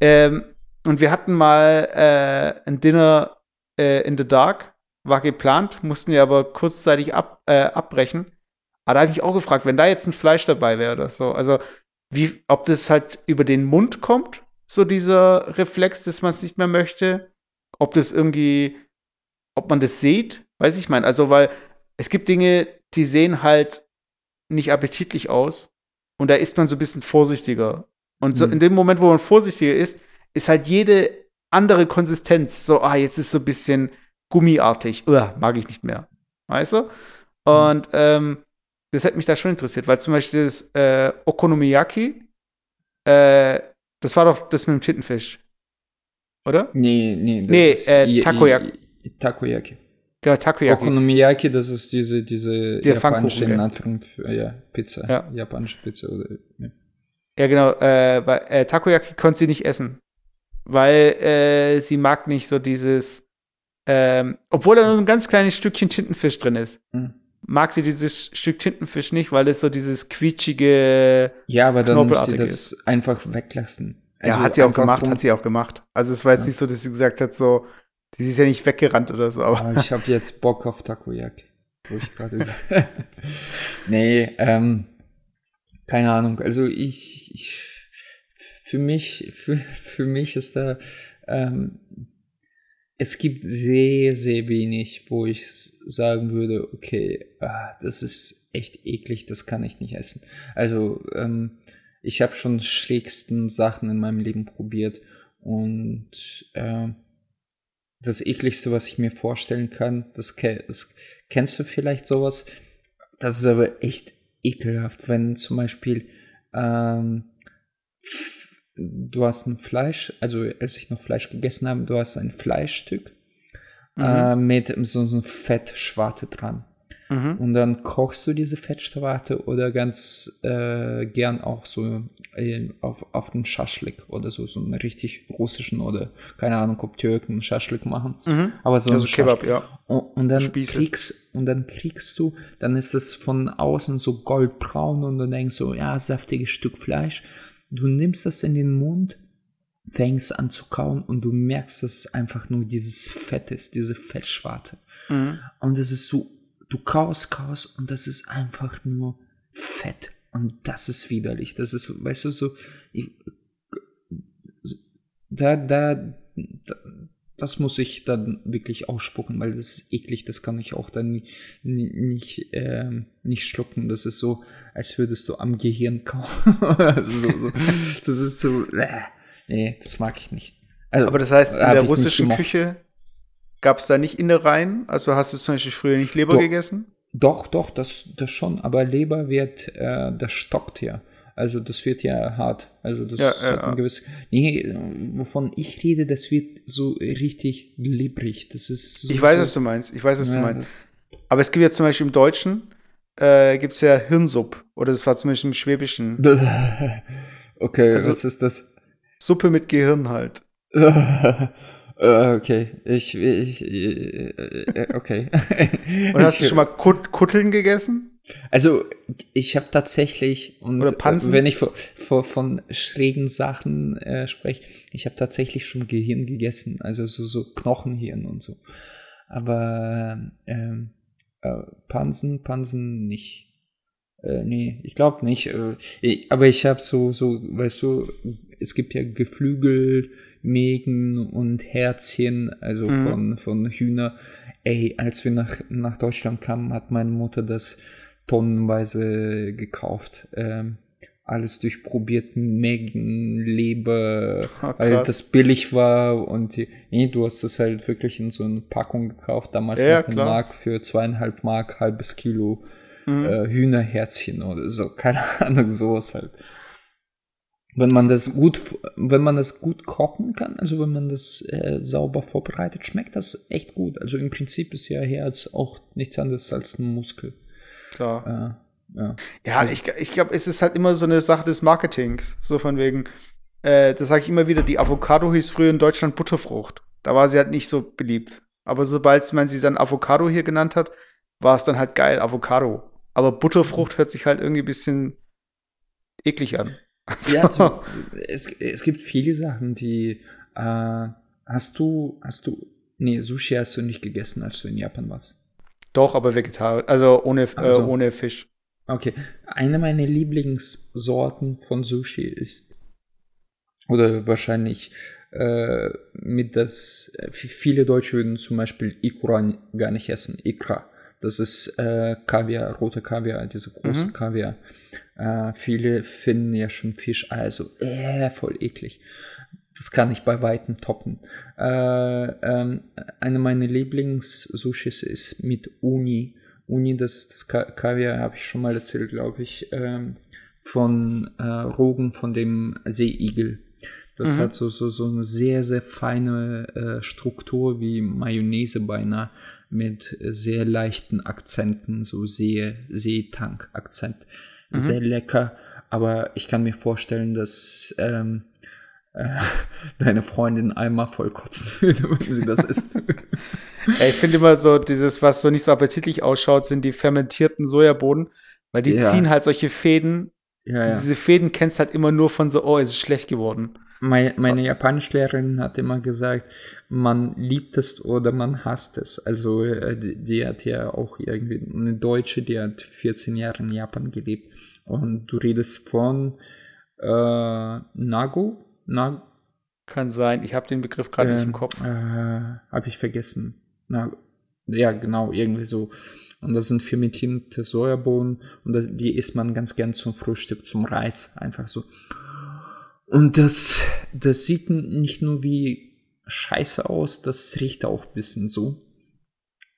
ähm, und wir hatten mal äh, ein Dinner äh, in the Dark, war geplant, mussten wir aber kurzzeitig ab, äh, abbrechen. Aber da habe ich mich auch gefragt, wenn da jetzt ein Fleisch dabei wäre oder so, also wie, ob das halt über den Mund kommt, so dieser Reflex, dass man es nicht mehr möchte, ob das irgendwie, ob man das sieht, weiß ich mein. Also, weil es gibt Dinge, die sehen halt nicht appetitlich aus und da ist man so ein bisschen vorsichtiger. Und so Mhm. in dem Moment, wo man vorsichtiger ist, ist halt jede andere Konsistenz so, ah, jetzt ist so ein bisschen gummiartig, Uah, mag ich nicht mehr. Weißt du? Und ähm, das hat mich da schon interessiert, weil zum Beispiel das äh, Okonomiyaki, äh, das war doch das mit dem Tintenfisch. Oder? Nee, nee. Das Nee, ist äh, Takoyaki. Takoyaki. Genau, Takoyaki. Okonomiyaki, das ist diese, diese Der japanische in ja. Anführungszeichen, ja, Pizza. Ja. Japanische Pizza oder, ja. Ja, genau. Äh, weil, äh, Takoyaki konnte sie nicht essen. Weil äh, sie mag nicht so dieses, ähm, obwohl da nur ein ganz kleines Stückchen Tintenfisch drin ist, Hm. Mag sie dieses Stück Tintenfisch nicht, weil es so dieses quietschige. Ja, aber dann muss sie das einfach weglassen. ja, Also hat sie auch gemacht, drum- hat sie auch gemacht. Also es war jetzt Ja. nicht so, dass sie gesagt hat, so, Die ist ja nicht weggerannt oder so, aber. Aber ich habe jetzt Bock auf Takoyaki. Wo ich gerade. nee, ähm, keine Ahnung. Also ich, ich für mich, für, für mich ist da, ähm, es gibt sehr, sehr wenig, wo ich sagen würde, okay, ah, das ist echt eklig, das kann ich nicht essen. Also ähm, ich habe schon schrägsten Sachen in meinem Leben probiert und äh, das ekligste, was ich mir vorstellen kann, das, das kennst du vielleicht sowas. Das ist aber echt ekelhaft, wenn zum Beispiel ähm, du hast ein Fleisch, also als ich noch Fleisch gegessen habe, du hast ein Fleischstück mhm. äh, mit so, so Fettschwarte dran. Mhm. Und dann kochst du diese Fettschwarte oder ganz äh, gern auch so äh, auf, auf dem Schaschlik oder so, so einen richtig russischen oder keine Ahnung, ob Türken Schaschlik machen. Mhm. Aber so also Kebab, ja. Und, und dann kriegst und dann kriegst du, dann ist es von außen so goldbraun und du denkst so, ja, saftiges Stück Fleisch. Du nimmst das in den Mund, fängst an zu kauen und du merkst, dass es einfach nur dieses Fett ist, diese Fettschwarte. Mhm. Und es ist so du kaust, kaust und das ist einfach nur Fett. Und das ist widerlich. Das ist, weißt du, so, ich, da, da, da, das muss ich dann wirklich ausspucken, weil das ist eklig, das kann ich auch dann nicht, äh, nicht schlucken. Das ist so, als würdest du am Gehirn kauen. also so, so, das ist so, äh, nee, das mag ich nicht. Also, Aber das heißt, in der russischen Küche Gab es da nicht Innereien? Also hast du zum Beispiel früher nicht Leber doch, gegessen? Doch, doch, das, das schon. Aber Leber wird, äh, das stockt ja. Also das wird ja hart. Also das ja, hat ja, ein gewisses. Nee, wovon ich rede, das wird so richtig librig. Das ist so, Ich weiß, was du meinst. Ich weiß, was ja, du meinst. Aber es gibt ja zum Beispiel im Deutschen äh, gibt es ja Hirnsupp. Oder das war zum Beispiel im Schwäbischen. okay, also, was ist das? Suppe mit Gehirn halt. Äh, okay, ich, ich, äh, äh, okay. Und hast du schon mal Kut Kutteln gegessen? Also, ich habe tatsächlich, und Pansen? wenn ich vor, vor, von schrägen Sachen äh, spreche, ich habe tatsächlich schon Gehirn gegessen, also so, so Knochenhirn und so. Aber ähm, äh, Pansen, Pansen nicht. Äh, nee, ich glaube nicht. Äh, aber ich habe so, so, weißt du, es gibt ja Geflügel, Mägen und Herzchen, also mhm. von, von Hühner. Ey, als wir nach, nach Deutschland kamen, hat meine Mutter das tonnenweise gekauft. Ähm, alles durchprobiert, Mägen, Leber, oh, weil das billig war und nee, du hast das halt wirklich in so eine Packung gekauft, damals ja, noch in Mark für zweieinhalb Mark, halbes Kilo mhm. äh, Hühnerherzchen oder so, keine Ahnung, sowas halt wenn man das gut, wenn man das gut kochen kann, also wenn man das äh, sauber vorbereitet, schmeckt das echt gut. Also im Prinzip ist ja Herz auch nichts anderes als ein Muskel. Klar. Äh, ja, ja also, ich, ich glaube, es ist halt immer so eine Sache des Marketings. So von wegen, äh, das sage ich immer wieder, die Avocado hieß früher in Deutschland Butterfrucht. Da war sie halt nicht so beliebt. Aber sobald man sie dann Avocado hier genannt hat, war es dann halt geil, Avocado. Aber Butterfrucht hört sich halt irgendwie ein bisschen eklig an. Also. Ja, zu, es, es gibt viele Sachen, die äh, hast du, hast du, nee, Sushi hast du nicht gegessen, als du in Japan warst. Doch, aber vegetarisch, also ohne, also, äh, ohne Fisch. Okay, eine meiner Lieblingssorten von Sushi ist, oder wahrscheinlich äh, mit das, viele Deutsche würden zum Beispiel Ikura gar nicht essen, Ikra. Das ist äh, Kaviar, roter Kaviar, diese große mhm. Kaviar. Äh, viele finden ja schon Fisch, also äh, voll eklig. Das kann ich bei Weitem toppen. Äh, ähm, eine meiner Lieblings-Sushis ist mit Uni. Uni, das ist das Ka Kaviar, habe ich schon mal erzählt, glaube ich, ähm, von äh, Rogen von dem Seeigel. Das mhm. hat so, so, so eine sehr, sehr feine äh, Struktur wie Mayonnaise beinahe mit sehr leichten Akzenten, so See, Seetank-Akzent mhm. sehr lecker. Aber ich kann mir vorstellen, dass ähm, äh, deine Freundin einmal voll kotzen würde, wenn sie das isst. Ey, ich finde immer so, dieses, was so nicht so appetitlich ausschaut, sind die fermentierten Sojabohnen, weil die ja. ziehen halt solche Fäden. Ja, ja. Diese Fäden kennst halt immer nur von so, oh, es ist schlecht geworden. Meine, meine Japanischlehrerin hat immer gesagt, man liebt es oder man hasst es. Also äh, die, die, hat ja auch irgendwie eine Deutsche, die hat 14 Jahre in Japan gelebt. Und du redest von äh, Nago? Nag Kann sein, ich habe den Begriff gerade äh, nicht im Kopf. Äh, habe ich vergessen. Na, ja, genau, irgendwie so. Und das sind fermentierte Sojabohnen und das, die isst man ganz gern zum Frühstück, zum Reis, einfach so. Und das, das sieht nicht nur wie scheiße aus, das riecht auch ein bisschen so.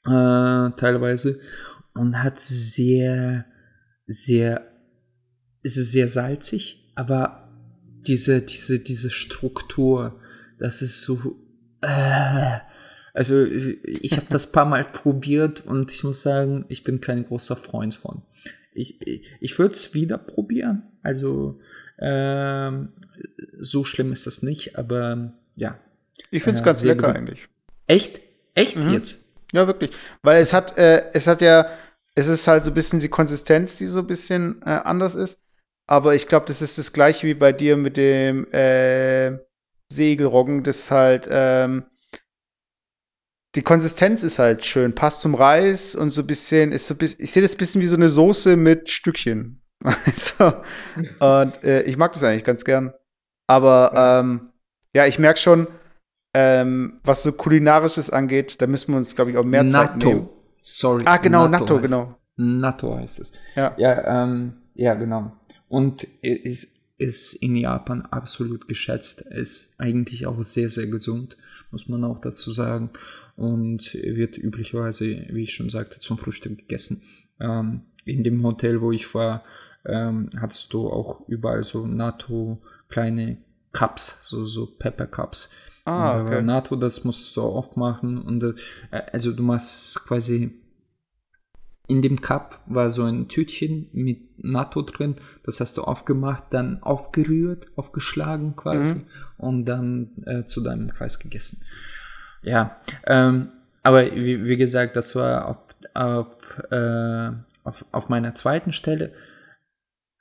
Äh, teilweise. Und hat sehr, sehr, ist es sehr salzig, aber diese, diese, diese Struktur, das ist so, äh, also ich habe das paar Mal probiert und ich muss sagen, ich bin kein großer Freund von. Ich, ich, ich würde es wieder probieren. Also ähm, so schlimm ist das nicht, aber ja. Ich finde es äh, ganz lecker eigentlich. Echt? Echt mhm. jetzt? Ja, wirklich. Weil es hat, äh, es hat ja, es ist halt so ein bisschen die Konsistenz, die so ein bisschen äh, anders ist. Aber ich glaube, das ist das gleiche wie bei dir mit dem äh, Segelroggen, das halt, ähm, die Konsistenz ist halt schön, passt zum Reis und so ein bisschen, ist so ein bisschen, ich sehe das ein bisschen wie so eine Soße mit Stückchen. so. Und äh, ich mag das eigentlich ganz gern. Aber ähm, ja, ich merke schon, ähm, was so kulinarisches angeht, da müssen wir uns, glaube ich, auch mehr Natto. Zeit nehmen. Sorry. Ah, genau, Natto, Natto genau. Natto heißt es. Ja, ja, ähm, ja genau. Und ist, ist in Japan absolut geschätzt. Ist eigentlich auch sehr, sehr gesund, muss man auch dazu sagen. Und wird üblicherweise, wie ich schon sagte, zum Frühstück gegessen. Ähm, in dem Hotel, wo ich war, ähm, hattest du auch überall so NATO kleine Cups, so, so Pepper Cups. Ah, okay. NATO, das musst du oft machen. Und äh, also du machst quasi in dem Cup war so ein Tütchen mit NATO drin. Das hast du aufgemacht, dann aufgerührt, aufgeschlagen quasi mhm. und dann äh, zu deinem Kreis gegessen. Ja, ähm, aber wie, wie, gesagt, das war auf, auf, äh, auf, auf meiner zweiten Stelle.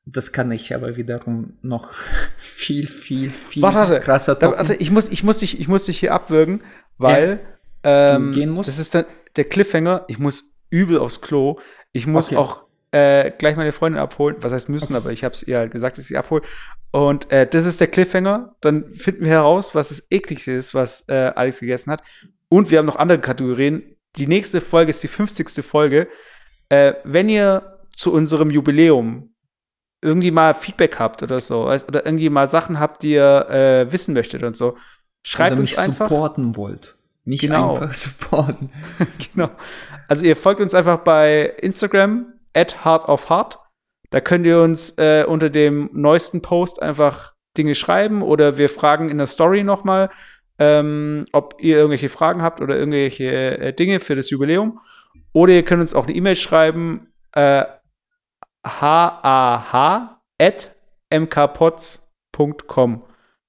Das kann ich aber wiederum noch viel, viel, viel warte, krasser toppen. Warte, ich muss, ich muss dich, ich muss dich hier abwürgen, weil ja, ähm, gehen musst. das ist dann der Cliffhanger. Ich muss übel aufs Klo. Ich muss okay. auch äh, gleich meine Freundin abholen. Was heißt müssen, aber ich habe es ihr halt gesagt, dass ich sie abhole. Und äh, das ist der Cliffhanger. Dann finden wir heraus, was das ekligste ist, was äh, Alex gegessen hat. Und wir haben noch andere Kategorien. Die nächste Folge ist die 50. Folge. Äh, wenn ihr zu unserem Jubiläum irgendwie mal Feedback habt oder so, oder irgendwie mal Sachen habt, die ihr äh, wissen möchtet und so, schreibt oder uns einfach. supporten wollt. Nicht genau. einfach supporten. genau. Also ihr folgt uns einfach bei Instagram at Heart of Heart. Da könnt ihr uns äh, unter dem neuesten Post einfach Dinge schreiben oder wir fragen in der Story nochmal, ähm, ob ihr irgendwelche Fragen habt oder irgendwelche äh, Dinge für das Jubiläum. Oder ihr könnt uns auch eine E-Mail schreiben, äh, hah.mkpots.com.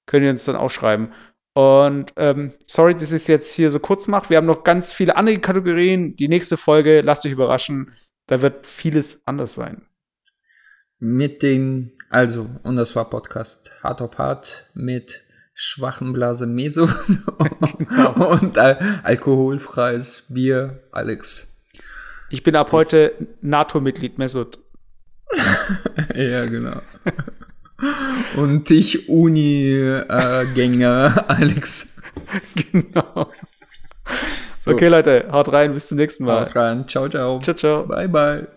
Könnt ihr uns dann auch schreiben. Und ähm, sorry, dass ich es jetzt hier so kurz mache. Wir haben noch ganz viele andere Kategorien. Die nächste Folge, lasst euch überraschen, da wird vieles anders sein. Mit den, also, und das war Podcast Hard of Hard mit schwachen Blase Meso genau. und äh, alkoholfreies Bier, Alex. Ich bin ab heute NATO-Mitglied, Mesut. ja, genau. Und ich Uni-Gänger, Alex. Genau. So. Okay, Leute, haut rein, bis zum nächsten Mal. Haut rein, ciao, ciao. Ciao, ciao. Bye, bye.